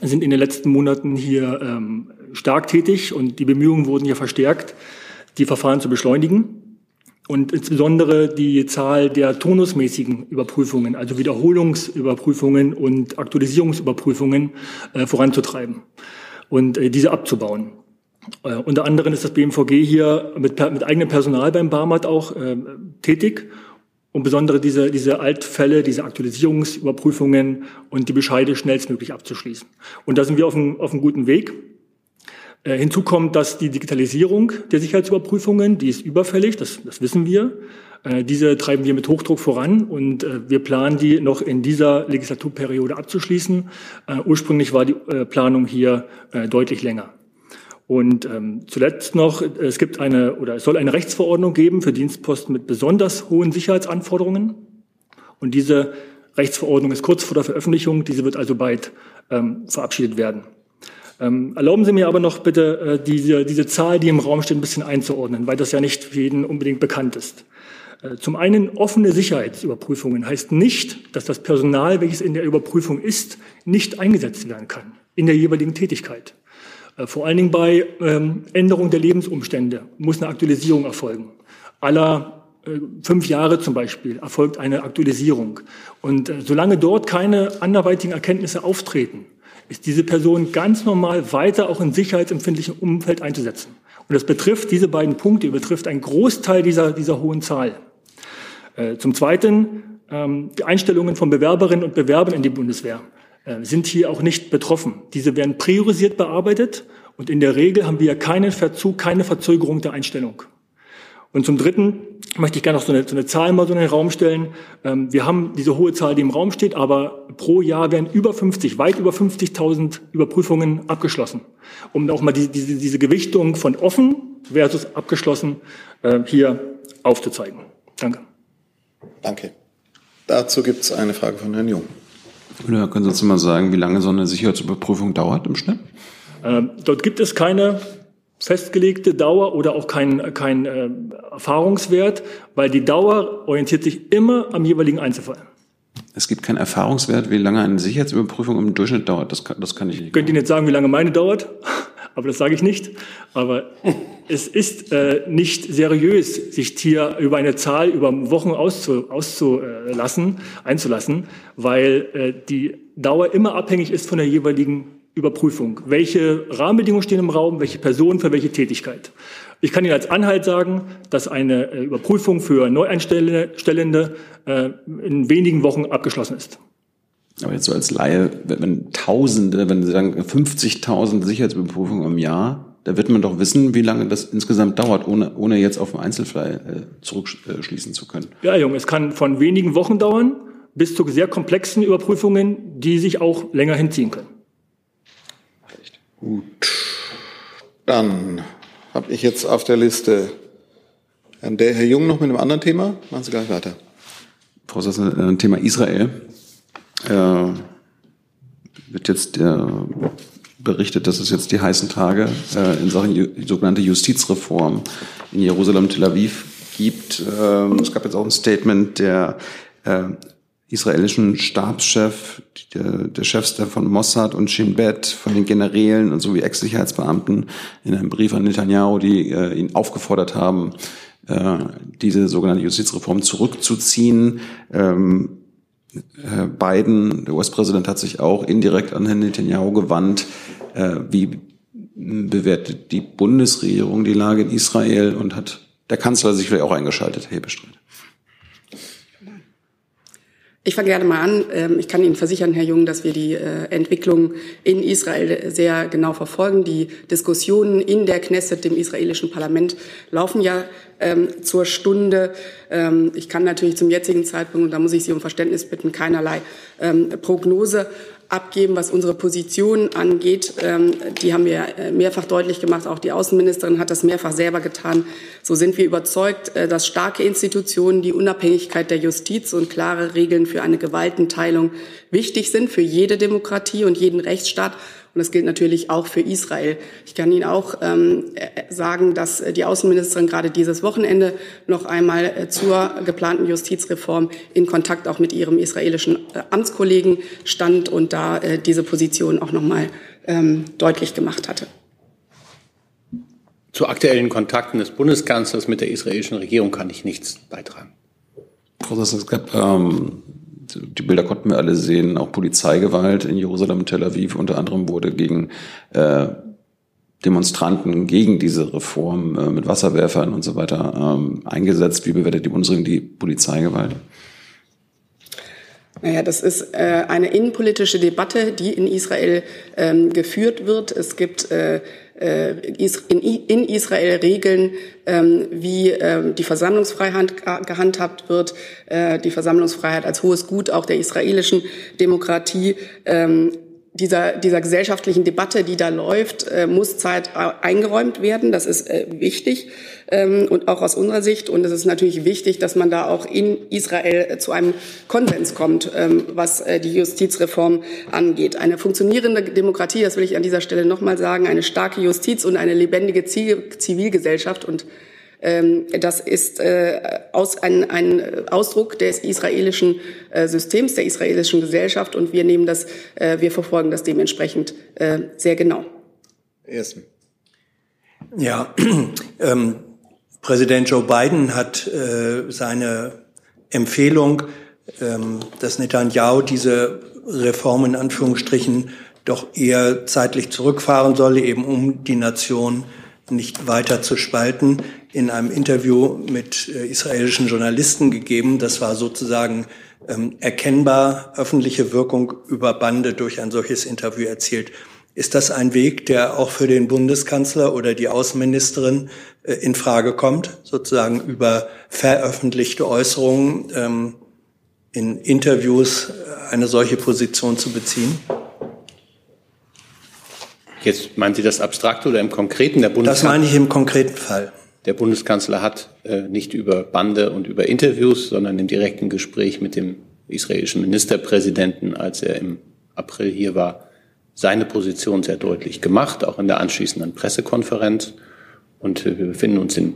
sind in den letzten Monaten hier ähm, stark tätig und die Bemühungen wurden ja verstärkt, die Verfahren zu beschleunigen. und insbesondere die Zahl der turnusmäßigen Überprüfungen, also Wiederholungsüberprüfungen und Aktualisierungsüberprüfungen äh, voranzutreiben und äh, diese abzubauen. Äh, unter anderem ist das BMVG hier mit, mit eigenem Personal beim Barmat auch äh, tätig, um besondere diese, diese Altfälle, diese Aktualisierungsüberprüfungen und die Bescheide schnellstmöglich abzuschließen. Und da sind wir auf einem, auf einem guten Weg. Äh, hinzu kommt, dass die Digitalisierung der Sicherheitsüberprüfungen, die ist überfällig, das, das wissen wir. Äh, diese treiben wir mit Hochdruck voran und äh, wir planen die noch in dieser Legislaturperiode abzuschließen. Äh, ursprünglich war die äh, Planung hier äh, deutlich länger. Und ähm, zuletzt noch, es gibt eine oder es soll eine Rechtsverordnung geben für Dienstposten mit besonders hohen Sicherheitsanforderungen. Und diese Rechtsverordnung ist kurz vor der Veröffentlichung. Diese wird also bald ähm, verabschiedet werden. Ähm, erlauben Sie mir aber noch bitte, äh, diese, diese Zahl, die im Raum steht, ein bisschen einzuordnen, weil das ja nicht für jeden unbedingt bekannt ist. Äh, zum einen offene Sicherheitsüberprüfungen heißt nicht, dass das Personal, welches in der Überprüfung ist, nicht eingesetzt werden kann in der jeweiligen Tätigkeit. Äh, vor allen Dingen bei ähm, Änderung der Lebensumstände muss eine Aktualisierung erfolgen. Aller äh, fünf Jahre zum Beispiel erfolgt eine Aktualisierung. Und äh, solange dort keine anderweitigen Erkenntnisse auftreten, ist diese Person ganz normal weiter auch in sicherheitsempfindlichem Umfeld einzusetzen. Und das betrifft diese beiden Punkte, betrifft einen Großteil dieser, dieser hohen Zahl. Zum Zweiten ähm, die Einstellungen von Bewerberinnen und Bewerbern in die Bundeswehr. Äh, sind hier auch nicht betroffen. Diese werden priorisiert bearbeitet und in der Regel haben wir keinen Verzug, keine Verzögerung der Einstellung. Und zum Dritten möchte ich gerne noch so eine, so eine Zahl mal so in den Raum stellen. Ähm, wir haben diese hohe Zahl, die im Raum steht, aber pro Jahr werden über 50, weit über 50.000 Überprüfungen abgeschlossen. Um auch mal die, diese, diese Gewichtung von offen versus abgeschlossen äh, hier aufzuzeigen. Danke. Danke. Dazu gibt es eine Frage von Herrn Jung. Oder können Sie uns mal sagen, wie lange so eine Sicherheitsüberprüfung dauert im Schnitt? Ähm, dort gibt es keine festgelegte Dauer oder auch kein, kein äh, Erfahrungswert, weil die Dauer orientiert sich immer am jeweiligen Einzelfall. Es gibt keinen Erfahrungswert, wie lange eine Sicherheitsüberprüfung im Durchschnitt dauert. Das kann, das kann ich nicht. Ich könnte Ihnen jetzt sagen, wie lange meine dauert, aber das sage ich nicht. Aber es ist äh, nicht seriös, sich hier über eine Zahl über Wochen auszu, auszulassen, einzulassen, weil äh, die Dauer immer abhängig ist von der jeweiligen Überprüfung. Welche Rahmenbedingungen stehen im Raum, welche Personen für welche Tätigkeit. Ich kann Ihnen als Anhalt sagen, dass eine äh, Überprüfung für Neueinstellende äh, in wenigen Wochen abgeschlossen ist. Aber jetzt so als Laie, wenn Tausende, wenn Sie sagen 50.000 Sicherheitsüberprüfungen im Jahr, da wird man doch wissen, wie lange das insgesamt dauert, ohne, ohne jetzt auf den Einzelfall äh, zurückschließen zu können. Ja, Junge, es kann von wenigen Wochen dauern bis zu sehr komplexen Überprüfungen, die sich auch länger hinziehen können. Gut. Dann habe ich jetzt auf der Liste Herrn, der Herr Jung noch mit einem anderen Thema. Machen Sie gleich weiter. Frau Sasse, äh, Thema Israel. Äh, wird jetzt äh, berichtet, dass es jetzt die heißen Tage äh, in Sachen Ju sogenannte Justizreform in Jerusalem, Tel Aviv gibt. Ähm, es gab jetzt auch ein Statement der israelischen Stabschef, der, der Chefs der von Mossad und Shin Bet, von den Generälen und sowie Ex-Sicherheitsbeamten in einem Brief an Netanyahu, die äh, ihn aufgefordert haben, äh, diese sogenannte Justizreform zurückzuziehen. Ähm, Biden, der US-Präsident, hat sich auch indirekt an Herrn Netanyahu gewandt. Äh, wie bewertet die Bundesregierung die Lage in Israel und hat der Kanzler sich vielleicht auch eingeschaltet, Herr Hebestreit? Ich fange gerne mal an. Ähm, ich kann Ihnen versichern, Herr Jung, dass wir die äh, Entwicklung in Israel sehr genau verfolgen. Die Diskussionen in der Knesset, dem israelischen Parlament, laufen ja ähm, zur Stunde. Ähm, ich kann natürlich zum jetzigen Zeitpunkt, und da muss ich Sie um Verständnis bitten, keinerlei Prognose abgeben, was unsere Position angeht. Ähm, die haben wir äh, mehrfach deutlich gemacht. Auch die Außenministerin hat das mehrfach selber getan. So sind wir überzeugt, äh, dass starke Institutionen, die Unabhängigkeit der Justiz und klare Regeln für eine Gewaltenteilung wichtig sind für jede Demokratie und jeden Rechtsstaat. Und das gilt natürlich auch für Israel. Ich kann Ihnen auch ähm, äh, sagen, dass äh, die Außenministerin gerade dieses Wochenende noch einmal äh, zur geplanten Justizreform in Kontakt auch mit ihrem israelischen Amtskollegen stand und da äh, diese Position auch noch mal ähm, deutlich gemacht hatte. Zu aktuellen Kontakten des Bundeskanzlers mit der israelischen Regierung kann ich nichts beitragen. Frau Sass, es gab, ähm, die Bilder konnten wir alle sehen, auch Polizeigewalt in Jerusalem und Tel Aviv unter anderem wurde gegen äh, Demonstranten gegen diese Reform äh, mit Wasserwerfern und so weiter ähm, eingesetzt. Wie bewertet die Bundesregierung die Polizeigewalt? Naja, das ist äh, eine innenpolitische Debatte, die in Israel ähm, geführt wird. Es gibt äh, äh in, Israel Regeln, ähm, wie ähm, die Versammlungsfreiheit gehandhabt wird, äh, die Versammlungsfreiheit als hohes Gut auch der israelischen Demokratie. Dieser, dieser gesellschaftlichen Debatte, die da läuft, äh, muss Zeit eingeräumt werden. Das ist äh, wichtig ähm, und auch aus unserer Sicht. Und es ist natürlich wichtig, dass man da auch in Israel äh, zu einem Konsens kommt, ähm, was äh, die Justizreform angeht. Eine funktionierende Demokratie, das will ich an dieser Stelle nochmal sagen, eine starke Justiz und eine lebendige Zivilgesellschaft und das ist äh, ein, Ausdruck des israelischen äh, Systems, der israelischen Gesellschaft und wir nehmen das, äh, wir verfolgen das dementsprechend sehr genau. Ersten. Ja, ähm, Präsident Joe Biden hat äh, seine Empfehlung, ähm, dass Netanyahu diese Reform in Anführungsstrichen doch eher zeitlich zurückfahren solle, eben um die Nation nicht weiter zu spalten, in einem Interview mit äh, israelischen Journalisten gegeben. Das war sozusagen ähm, erkennbar öffentliche Wirkung über Bande durch ein solches Interview erzielt. Ist das ein Weg, der auch für den Bundeskanzler oder die Außenministerin äh, in Frage kommt, sozusagen über veröffentlichte Äußerungen ähm, in Interviews äh, eine solche Position zu beziehen? Jetzt meinen Sie das abstrakt oder im Konkreten? Der das meine ich im konkreten Fall. Der Bundeskanzler hat äh, nicht über Bande und über Interviews, sondern im direkten Gespräch mit dem israelischen Ministerpräsidenten, als er im April hier war, seine Position sehr deutlich gemacht, auch in der anschließenden Pressekonferenz. Und äh, wir befinden uns in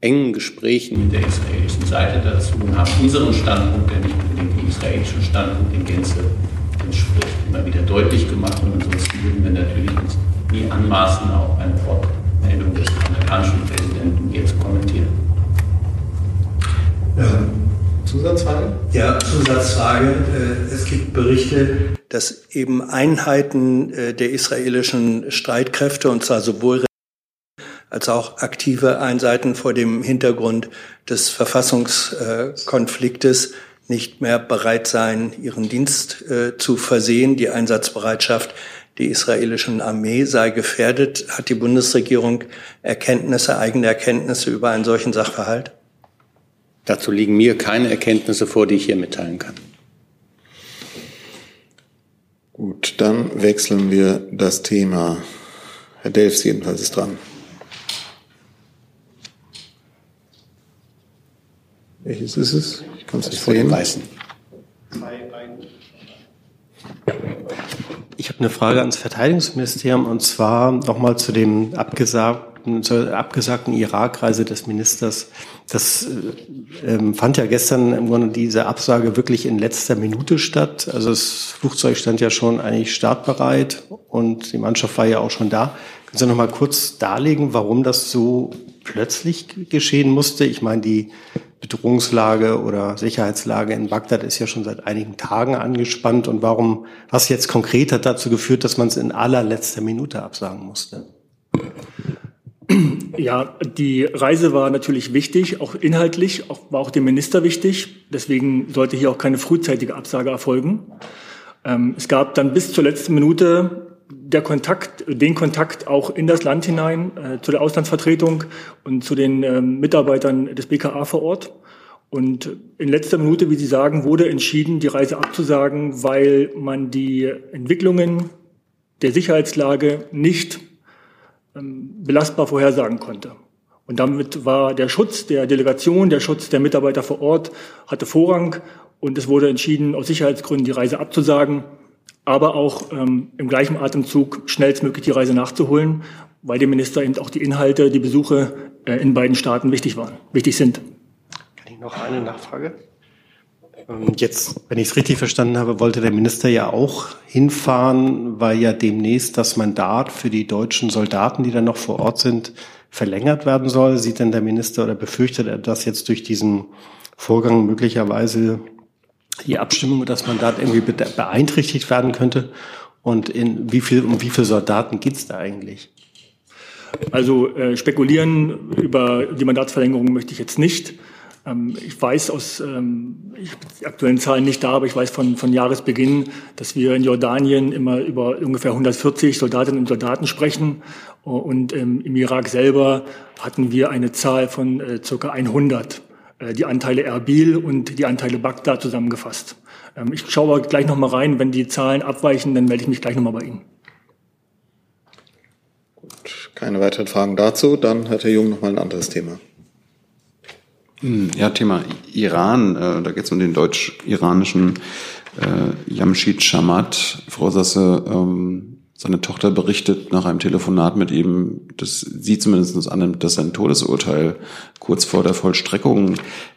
engen Gesprächen mit der israelischen Seite dazu und haben unseren Standpunkt, der nicht unbedingt dem israelischen Standpunkt in Gänze entspricht, immer wieder deutlich gemacht. Und ansonsten würden wir natürlich uns nie anmaßen, auch eine Wortmeldung des amerikanischen Präsidenten hier zu kommentieren. Ja. Zusatzfrage? Ja, Zusatzfrage. Äh, es gibt Berichte, dass eben Einheiten äh, der israelischen Streitkräfte, und zwar sowohl als auch aktive Einseiten vor dem Hintergrund des Verfassungskonfliktes nicht mehr bereit seien, ihren Dienst äh, zu versehen. Die Einsatzbereitschaft der israelischen Armee sei gefährdet. Hat die Bundesregierung Erkenntnisse, eigene Erkenntnisse über einen solchen Sachverhalt? Dazu liegen mir keine Erkenntnisse vor, die ich hier mitteilen kann. Gut, dann wechseln wir das Thema. Herr Delfs jedenfalls ist dran. Welches ist es? Ich kann es nicht sehen. Weißen. Ich habe eine Frage ans Verteidigungsministerium und zwar nochmal zu dem abgesagten, zur abgesagten Irakreise des Ministers. Das äh, ähm, fand ja gestern im Grunde diese Absage wirklich in letzter Minute statt. Also das Flugzeug stand ja schon eigentlich startbereit und die Mannschaft war ja auch schon da. Können Sie noch mal kurz darlegen, warum das so plötzlich geschehen musste? Ich meine, die Bedrohungslage oder Sicherheitslage in Bagdad ist ja schon seit einigen Tagen angespannt. Und warum, was jetzt konkret hat dazu geführt, dass man es in allerletzter Minute absagen musste? Ja, die Reise war natürlich wichtig, auch inhaltlich, auch, war auch dem Minister wichtig. Deswegen sollte hier auch keine frühzeitige Absage erfolgen. Ähm, es gab dann bis zur letzten Minute der Kontakt, den Kontakt auch in das Land hinein, äh, zu der Auslandsvertretung und zu den äh, Mitarbeitern des BKA vor Ort. Und in letzter Minute, wie Sie sagen, wurde entschieden, die Reise abzusagen, weil man die Entwicklungen der Sicherheitslage nicht ähm, belastbar vorhersagen konnte. Und damit war der Schutz der Delegation, der Schutz der Mitarbeiter vor Ort, hatte Vorrang. Und es wurde entschieden, aus Sicherheitsgründen die Reise abzusagen, aber auch ähm, im gleichen Atemzug schnellstmöglich die Reise nachzuholen, weil dem Minister eben auch die Inhalte, die Besuche äh, in beiden Staaten wichtig waren, wichtig sind. Kann ich noch eine Nachfrage? Ähm, jetzt, wenn ich es richtig verstanden habe, wollte der Minister ja auch hinfahren, weil ja demnächst das Mandat für die deutschen Soldaten, die dann noch vor Ort sind, verlängert werden soll. Sieht denn der Minister oder befürchtet er, dass jetzt durch diesen Vorgang möglicherweise die Abstimmung und das Mandat irgendwie beeinträchtigt werden könnte? Und in wie viel, um wie viele Soldaten geht es da eigentlich? Also äh, spekulieren über die Mandatsverlängerung möchte ich jetzt nicht. Ähm, ich weiß aus, ähm, ich die aktuellen Zahlen nicht da, aber ich weiß von, von Jahresbeginn, dass wir in Jordanien immer über ungefähr 140 Soldatinnen und Soldaten sprechen. Und ähm, im Irak selber hatten wir eine Zahl von äh, circa 100, äh, die Anteile Erbil und die Anteile Bagdad zusammengefasst. Ähm, ich schaue gleich noch mal rein. Wenn die Zahlen abweichen, dann melde ich mich gleich noch mal bei Ihnen. Gut, keine weiteren Fragen dazu. Dann hat Herr Jung noch mal ein anderes Thema. Hm, ja, Thema Iran. Äh, da geht es um den deutsch-iranischen äh, Jamshid Shamat. Frau Sasse, ähm, seine Tochter berichtet nach einem Telefonat mit ihm, dass sie zumindest annimmt, dass sein Todesurteil kurz vor der Vollstreckung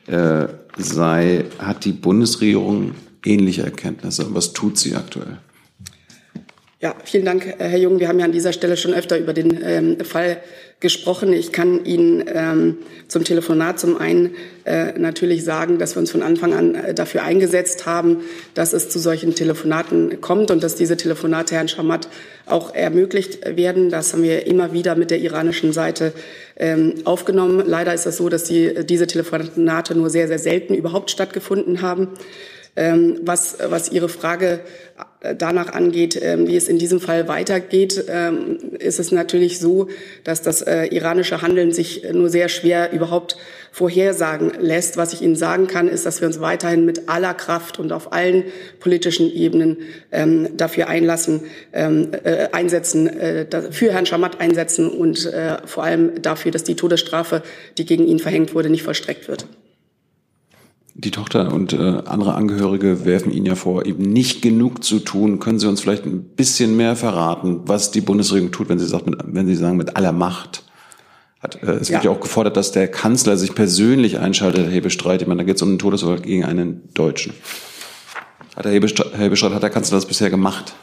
äh, sei. Hat die Bundesregierung ähnliche Erkenntnisse? Was tut sie aktuell? Ja, vielen Dank, Herr Jung. Wir haben ja an dieser Stelle schon öfter über den ähm, Fall gesprochen. Ich kann Ihnen ähm, zum Telefonat zum einen äh, natürlich sagen, dass wir uns von Anfang an äh, dafür eingesetzt haben, dass es zu solchen Telefonaten kommt und dass diese Telefonate Herrn Schamat auch ermöglicht werden. Das haben wir immer wieder mit der iranischen Seite ähm, aufgenommen. Leider ist es so, dass die, diese Telefonate nur sehr, sehr selten überhaupt stattgefunden haben. Ähm, was, was Ihre Frage danach angeht, ähm, wie es in diesem Fall weitergeht, ähm, ist es natürlich so, dass das äh, iranische Handeln sich nur sehr schwer überhaupt vorhersagen lässt. Was ich Ihnen sagen kann, ist, dass wir uns weiterhin mit aller Kraft und auf allen politischen Ebenen dafür einlassen, äh, einsetzen, für Herrn Schamat einsetzen und vor allem dafür, dass die Todesstrafe, die gegen ihn verhängt wurde, nicht vollstreckt wird. Die Tochter und äh, andere Angehörige werfen Ihnen ja vor, eben nicht genug zu tun. Können Sie uns vielleicht ein bisschen mehr verraten, was die Bundesregierung tut, wenn Sie, sagt, mit, wenn Sie sagen, mit aller Macht? Hat, äh, es wird ja. ja auch gefordert, dass der Kanzler sich persönlich einschaltet, Herr Hebestreit. Ich meine, da geht es um einen Todesurteil gegen einen Deutschen. Hat Hebestreit, Herr Hebestreit, hat der Kanzler das bisher gemacht?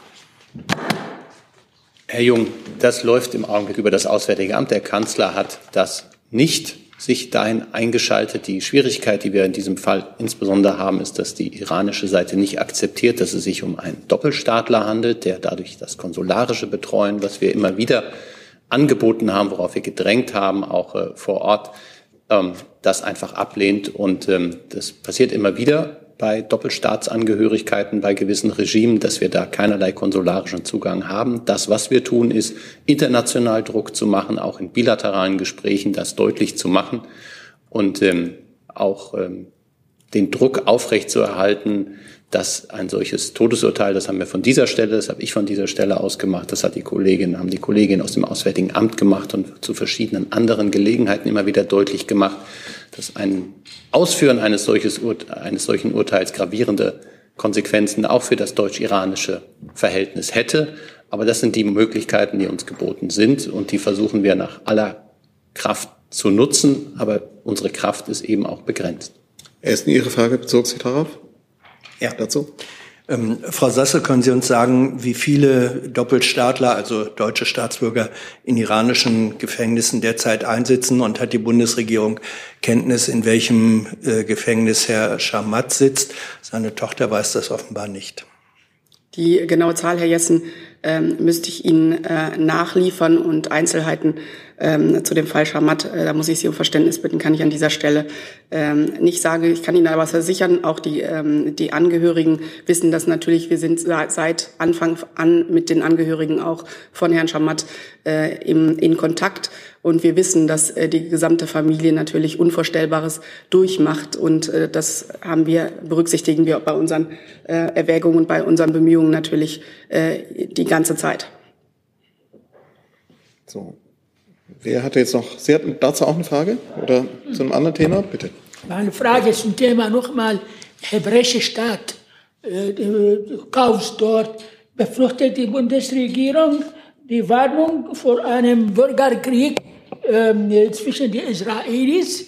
Herr Jung, das läuft im Augenblick über das Auswärtige Amt. Der Kanzler hat das nicht sich dahin eingeschaltet. Die Schwierigkeit, die wir in diesem Fall insbesondere haben, ist, dass die iranische Seite nicht akzeptiert, dass es sich um einen Doppelstaatler handelt, der dadurch das konsularische Betreuen, was wir immer wieder angeboten haben, worauf wir gedrängt haben, auch äh, vor Ort, ähm, das einfach ablehnt. Und ähm, das passiert immer wieder bei Doppelstaatsangehörigkeiten, bei gewissen Regimen, dass wir da keinerlei konsularischen Zugang haben. Das, was wir tun, ist international Druck zu machen, auch in bilateralen Gesprächen das deutlich zu machen und ähm, auch ähm, den Druck aufrechtzuerhalten, dass ein solches Todesurteil, das haben wir von dieser Stelle, das habe ich von dieser Stelle aus gemacht, das hat die Kollegin, haben die Kolleginnen aus dem Auswärtigen Amt gemacht und zu verschiedenen anderen Gelegenheiten immer wieder deutlich gemacht, dass ein Ausführen eines, solches, eines solchen Urteils gravierende Konsequenzen auch für das deutsch-iranische Verhältnis hätte. Aber das sind die Möglichkeiten, die uns geboten sind und die versuchen wir nach aller Kraft zu nutzen. Aber unsere Kraft ist eben auch begrenzt. Erst Ihre Frage bezog sich darauf? Ja. Dazu? Ähm, Frau Sasse, können Sie uns sagen, wie viele Doppelstaatler, also deutsche Staatsbürger, in iranischen Gefängnissen derzeit einsitzen? Und hat die Bundesregierung Kenntnis, in welchem äh, Gefängnis Herr Schamat sitzt? Seine Tochter weiß das offenbar nicht. Die genaue Zahl, Herr Jessen, ähm, müsste ich Ihnen äh, nachliefern und Einzelheiten ähm, zu dem Fall Schamat, äh, da muss ich Sie um Verständnis bitten, kann ich an dieser Stelle ähm, nicht sagen. Ich kann Ihnen aber versichern, auch die, ähm, die Angehörigen wissen das natürlich. Wir sind seit Anfang an mit den Angehörigen auch von Herrn Schamat äh, im, in Kontakt. Und wir wissen, dass äh, die gesamte Familie natürlich Unvorstellbares durchmacht. Und äh, das haben wir, berücksichtigen wir bei unseren äh, Erwägungen und bei unseren Bemühungen natürlich äh, die ganze Zeit. So, Wer hatte jetzt noch, Sie hatten dazu auch eine Frage oder zu einem anderen Thema? Bitte. Meine Frage zum Thema nochmal, hebräische Staat, äh, du kaufst dort, befürchtet die Bundesregierung die Warnung vor einem Bürgerkrieg äh, zwischen den Israelis?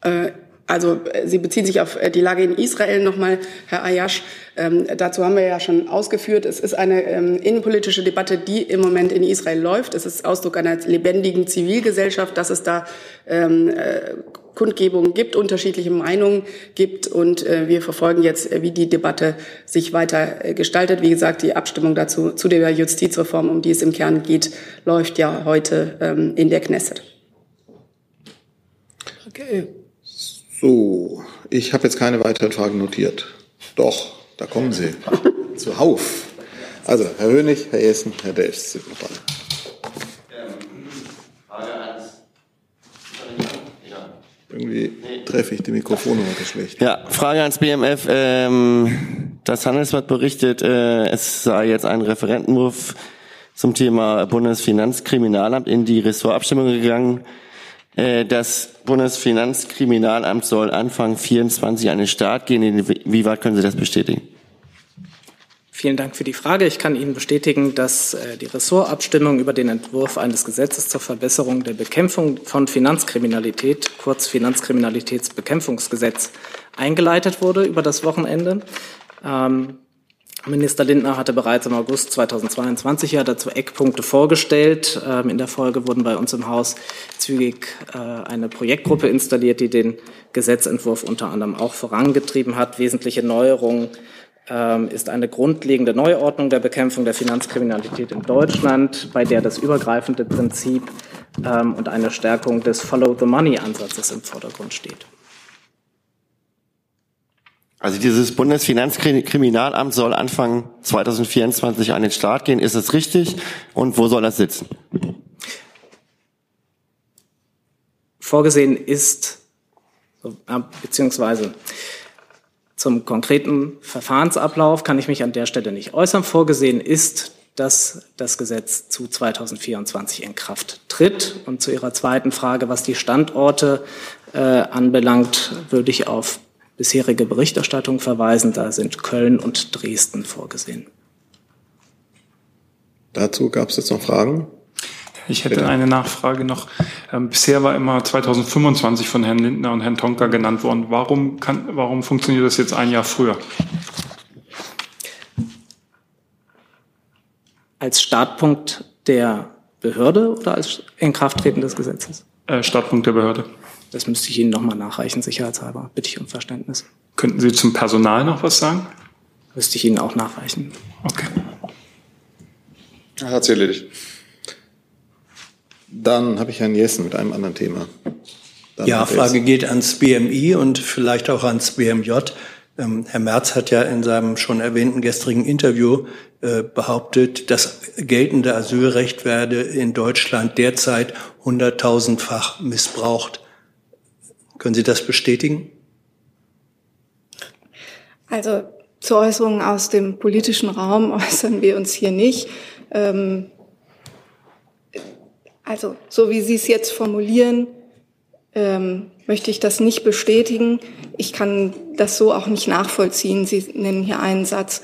Äh, Also äh, Sie beziehen sich auf äh, die Lage in Israel nochmal, Herr Ayash. Ähm, dazu haben wir ja schon ausgeführt, es ist eine ähm, innenpolitische Debatte, die im Moment in Israel läuft. Es ist Ausdruck einer lebendigen Zivilgesellschaft, dass es da ähm, äh, Kundgebungen gibt, unterschiedliche Meinungen gibt und äh, wir verfolgen jetzt, äh, wie die Debatte sich weiter äh, gestaltet. Wie gesagt, die Abstimmung dazu zu der Justizreform, um die es im Kern geht, läuft ja heute ähm, in der Knesset. Okay. So, ich habe jetzt keine weiteren Fragen notiert. Doch, da kommen sie. Zuhauf. Also, Herr Hönig, Herr Essen, Herr Delfs sind noch dran. Irgendwie treffe ich die Mikrofone heute schlecht. Ja, Frage ans BMF. Ähm, das Handelsblatt berichtet, äh, es sei jetzt ein Referentenwurf zum Thema Bundesfinanzkriminalamt in die Ressortabstimmung gegangen. Äh, das Bundesfinanzkriminalamt soll Anfang 24 an den Start gehen. Wie weit können Sie das bestätigen? Vielen Dank für die Frage. Ich kann Ihnen bestätigen, dass äh, die Ressortabstimmung über den Entwurf eines Gesetzes zur Verbesserung der Bekämpfung von Finanzkriminalität, kurz Finanzkriminalitätsbekämpfungsgesetz, eingeleitet wurde über das Wochenende. Ähm, Minister Lindner hatte bereits im August 2022 ja dazu Eckpunkte vorgestellt. Ähm, in der Folge wurden bei uns im Haus zügig äh, eine Projektgruppe installiert, die den Gesetzentwurf unter anderem auch vorangetrieben hat. Wesentliche Neuerungen ähm, ist eine grundlegende Neuordnung der Bekämpfung der Finanzkriminalität in Deutschland, bei der das übergreifende Prinzip ähm, und eine Stärkung des Follow-the-Money-Ansatzes im Vordergrund steht. Also dieses Bundesfinanzkriminalamt soll Anfang 2024 an den Start gehen. Ist es richtig? Und wo soll das sitzen? Vorgesehen ist, beziehungsweise zum konkreten Verfahrensablauf kann ich mich an der Stelle nicht äußern. Vorgesehen ist, dass das Gesetz zu 2024 in Kraft tritt. Und zu Ihrer zweiten Frage, was die Standorte äh, anbelangt, würde ich auf bisherige Berichterstattung verweisen. Da sind Köln und Dresden vorgesehen. Dazu gab es jetzt noch Fragen? Ich hätte Bitte. eine Nachfrage noch. Ähm, bisher war immer 2025 von Herrn Lindner und Herrn Tonka genannt worden. Warum, kann, warum funktioniert das jetzt ein Jahr früher? Als Startpunkt der Behörde oder als Inkrafttreten des Gesetzes? Äh, Startpunkt der Behörde. Das müsste ich Ihnen nochmal nachreichen, sicherheitshalber. Bitte ich um Verständnis. Könnten Sie zum Personal noch was sagen? Müsste ich Ihnen auch nachreichen. Okay. Hat sich erledigt. Dann habe ich Herrn Jessen mit einem anderen Thema. Dann ja, Frage geht ans BMI und vielleicht auch ans BMJ. Ähm, Herr Merz hat ja in seinem schon erwähnten gestrigen Interview äh, behauptet, das geltende Asylrecht werde in Deutschland derzeit hunderttausendfach missbraucht. Können Sie das bestätigen? Also zu Äußerungen aus dem politischen Raum äußern wir uns hier nicht. Ähm, also so wie Sie es jetzt formulieren, ähm, möchte ich das nicht bestätigen. Ich kann das so auch nicht nachvollziehen. Sie nennen hier einen Satz.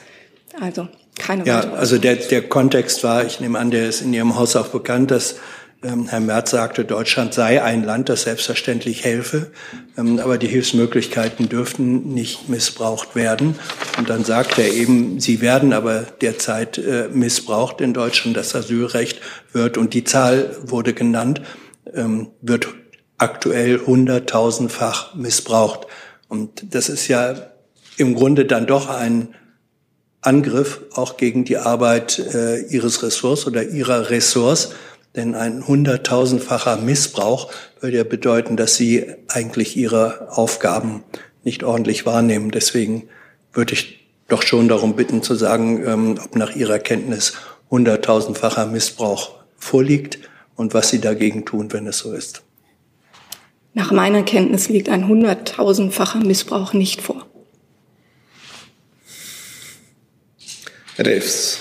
Also keine Ja, also der, der Kontext war, ich nehme an, der ist in Ihrem Haus auch bekannt, dass Herr Merz sagte, Deutschland sei ein Land, das selbstverständlich helfe, ähm, aber die Hilfsmöglichkeiten dürften nicht missbraucht werden. Und dann sagt er eben, sie werden aber derzeit äh, missbraucht in Deutschland. Das Asylrecht wird, und die Zahl wurde genannt, ähm, wird aktuell hunderttausendfach missbraucht. Und das ist ja im Grunde dann doch ein Angriff auch gegen die Arbeit äh, ihres Ressorts oder ihrer Ressorts denn ein hunderttausendfacher Missbrauch würde ja bedeuten, dass Sie eigentlich Ihre Aufgaben nicht ordentlich wahrnehmen. Deswegen würde ich doch schon darum bitten zu sagen, ähm, ob nach Ihrer Kenntnis hunderttausendfacher Missbrauch vorliegt und was Sie dagegen tun, wenn es so ist. Nach meiner Kenntnis liegt ein hunderttausendfacher Missbrauch nicht vor. Herr Delfs.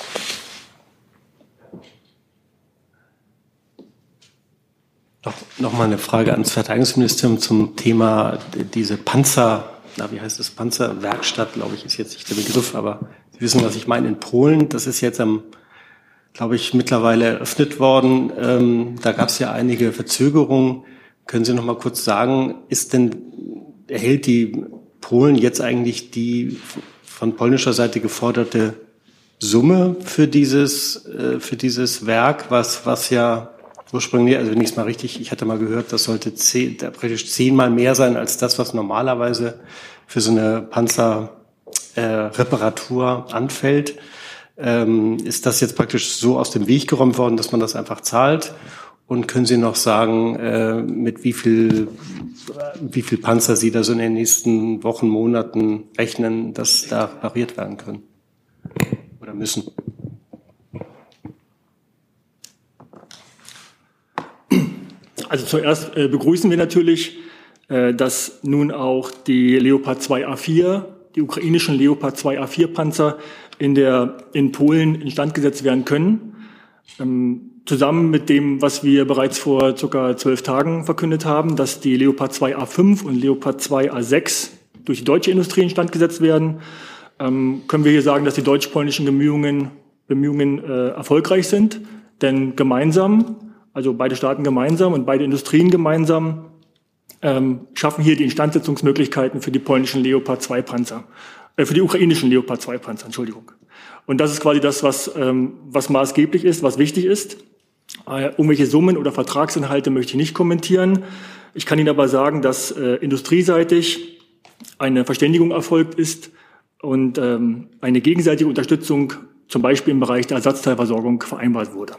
Noch, noch mal eine Frage ans Verteidigungsministerium zum Thema diese Panzer, na, wie heißt das? Panzerwerkstatt, glaube ich, ist jetzt nicht der Begriff, aber Sie wissen, was ich meine. In Polen, das ist jetzt am, glaube ich, mittlerweile eröffnet worden. Ähm, da gab es ja einige Verzögerungen. Können Sie noch mal kurz sagen, ist denn erhält die Polen jetzt eigentlich die von polnischer Seite geforderte Summe für dieses, äh, für dieses Werk, was, was ja ursprünglich, also wenn ich es mal richtig, ich hatte mal gehört, das sollte zehn, praktisch zehnmal mehr sein als das, was normalerweise für so eine Panzerreparatur äh, anfällt. Ähm, ist das jetzt praktisch so aus dem Weg geräumt worden, dass man das einfach zahlt? Und können Sie noch sagen, äh, mit wie viel, wie viel Panzer Sie da so in den nächsten Wochen, Monaten rechnen, dass da repariert werden können oder müssen? Also zuerst äh, begrüßen wir natürlich, äh, dass nun auch die Leopard 2 A4, die ukrainischen Leopard 2 A4 Panzer in, der, in Polen instand gesetzt werden können. Ähm, zusammen mit dem, was wir bereits vor circa zwölf Tagen verkündet haben, dass die Leopard 2 A5 und Leopard 2 A6 durch die deutsche Industrie instand gesetzt werden, ähm, können wir hier sagen, dass die deutsch-polnischen Bemühungen, Bemühungen äh, erfolgreich sind. Denn gemeinsam, also beide Staaten gemeinsam und beide Industrien gemeinsam, ähm, schaffen hier die Instandsetzungsmöglichkeiten für die polnischen Leopard 2 Panzer, äh, für die ukrainischen Leopard 2 Panzer, Entschuldigung. Und das ist quasi das, was, ähm, was maßgeblich ist, was wichtig ist. Äh, irgendwelche Summen oder Vertragsinhalte möchte ich nicht kommentieren. Ich kann Ihnen aber sagen, dass äh, industrieseitig eine Verständigung erfolgt ist und ähm, eine gegenseitige Unterstützung zum Beispiel im Bereich der Ersatzteilversorgung vereinbart wurde.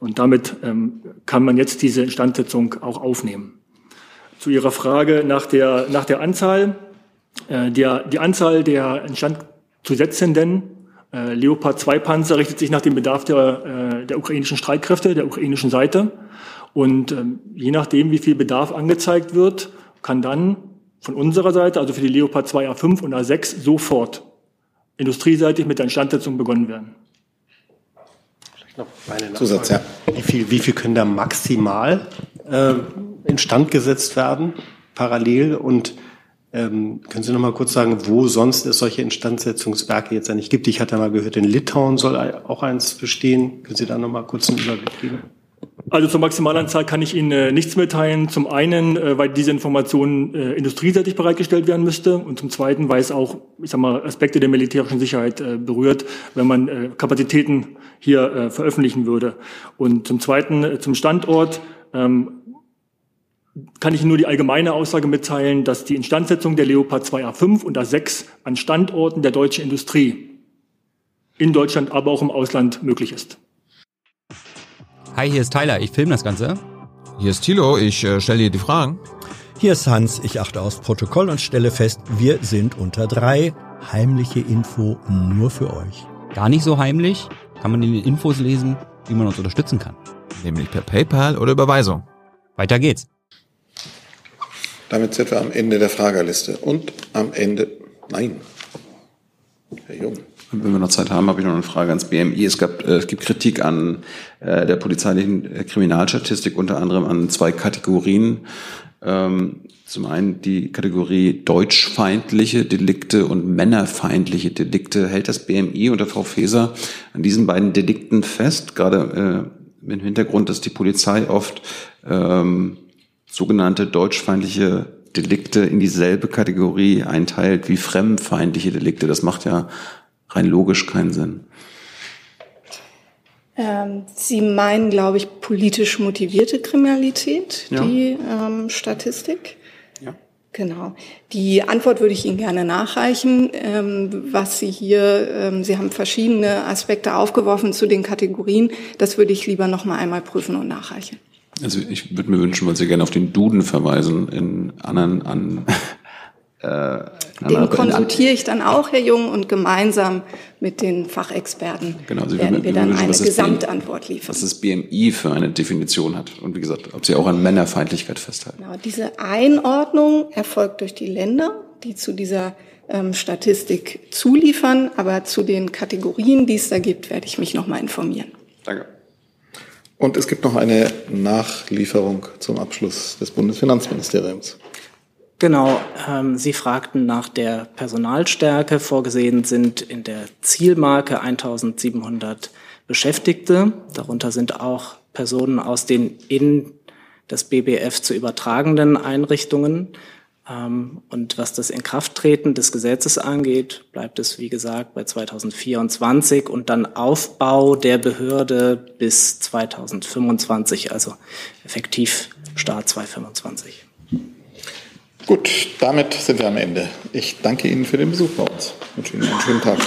Und damit ähm, kann man jetzt diese Instandsetzung auch aufnehmen. Zu Ihrer Frage nach der, nach der Anzahl. Äh, der, die Anzahl der Instandzusetzenden äh, Leopard 2 Panzer richtet sich nach dem Bedarf der, äh, der ukrainischen Streitkräfte, der ukrainischen Seite. Und ähm, je nachdem, wie viel Bedarf angezeigt wird, kann dann von unserer Seite, also für die Leopard 2 A5 und A6, sofort industrieseitig mit der Instandsetzung begonnen werden. Noch meine Zusatz, ja. Wie viel, wie viel können da maximal äh, instand gesetzt werden, parallel? Und ähm, können Sie noch mal kurz sagen, wo sonst es solche Instandsetzungswerke jetzt eigentlich gibt? Ich hatte mal gehört, in Litauen soll auch eins bestehen. Können Sie da noch mal kurz einen Überblick geben? Also zur Maximalanzahl kann ich Ihnen äh, nichts mitteilen. Zum einen, äh, weil diese Information äh, industrieseitig bereitgestellt werden müsste und zum zweiten, weil es auch, ich sag mal, Aspekte der militärischen Sicherheit äh, berührt, wenn man äh, Kapazitäten hier äh, veröffentlichen würde. Und zum zweiten, äh, zum Standort, ähm, kann ich nur die allgemeine Aussage mitteilen, dass die Instandsetzung der Leopard 2A5 und A6 an Standorten der deutschen Industrie in Deutschland, aber auch im Ausland möglich ist. Hi, hier ist Tyler, ich filme das Ganze. Hier ist Thilo, ich äh, stelle dir die Fragen. Hier ist Hans, ich achte aufs Protokoll und stelle fest, wir sind unter drei. Heimliche Info nur für euch. Gar nicht so heimlich, kann man in den Infos lesen, wie man uns unterstützen kann. Nämlich per PayPal oder Überweisung. Weiter geht's. Damit sind wir am Ende der Fragerliste und am Ende, nein, Herr Jung. Wenn wir noch Zeit haben, habe ich noch eine Frage ans BMI. Es, gab, äh, es gibt Kritik an äh, der polizeilichen äh, Kriminalstatistik, unter anderem an zwei Kategorien. Ähm, zum einen die Kategorie deutschfeindliche Delikte und männerfeindliche Delikte. Hält das BMI unter Frau Faeser an diesen beiden Delikten fest? Gerade äh, dem Hintergrund, dass die Polizei oft ähm, sogenannte deutschfeindliche Delikte in dieselbe Kategorie einteilt wie fremdenfeindliche Delikte. Das macht ja rein logisch keinen Sinn. Ähm, Sie meinen, glaube ich, politisch motivierte Kriminalität, ja. die ähm, Statistik? Ja. Genau. Die Antwort würde ich Ihnen gerne nachreichen. Ähm, was Sie hier, ähm, Sie haben verschiedene Aspekte aufgeworfen zu den Kategorien. Das würde ich lieber noch mal einmal prüfen und nachreichen. Also ich würde mir wünschen, weil Sie gerne auf den Duden verweisen in anderen an. Äh, den konsultiere ich dann auch, Herr Jung, und gemeinsam mit den Fachexperten genau, Sie werden wir dann eine Gesamtantwort liefern. Was das BMI für eine Definition hat und wie gesagt, ob Sie auch an Männerfeindlichkeit festhalten. Genau, diese Einordnung erfolgt durch die Länder, die zu dieser ähm, Statistik zuliefern, aber zu den Kategorien, die es da gibt, werde ich mich noch mal informieren. Danke. Und es gibt noch eine Nachlieferung zum Abschluss des Bundesfinanzministeriums. Genau, ähm, Sie fragten nach der Personalstärke. Vorgesehen sind in der Zielmarke 1700 Beschäftigte. Darunter sind auch Personen aus den in das BBF zu übertragenden Einrichtungen. Ähm, und was das Inkrafttreten des Gesetzes angeht, bleibt es, wie gesagt, bei 2024 und dann Aufbau der Behörde bis 2025, also effektiv Start 2025. Gut, damit sind wir am Ende. Ich danke Ihnen für den Besuch bei uns. Ich wünsche Ihnen einen schönen Tag.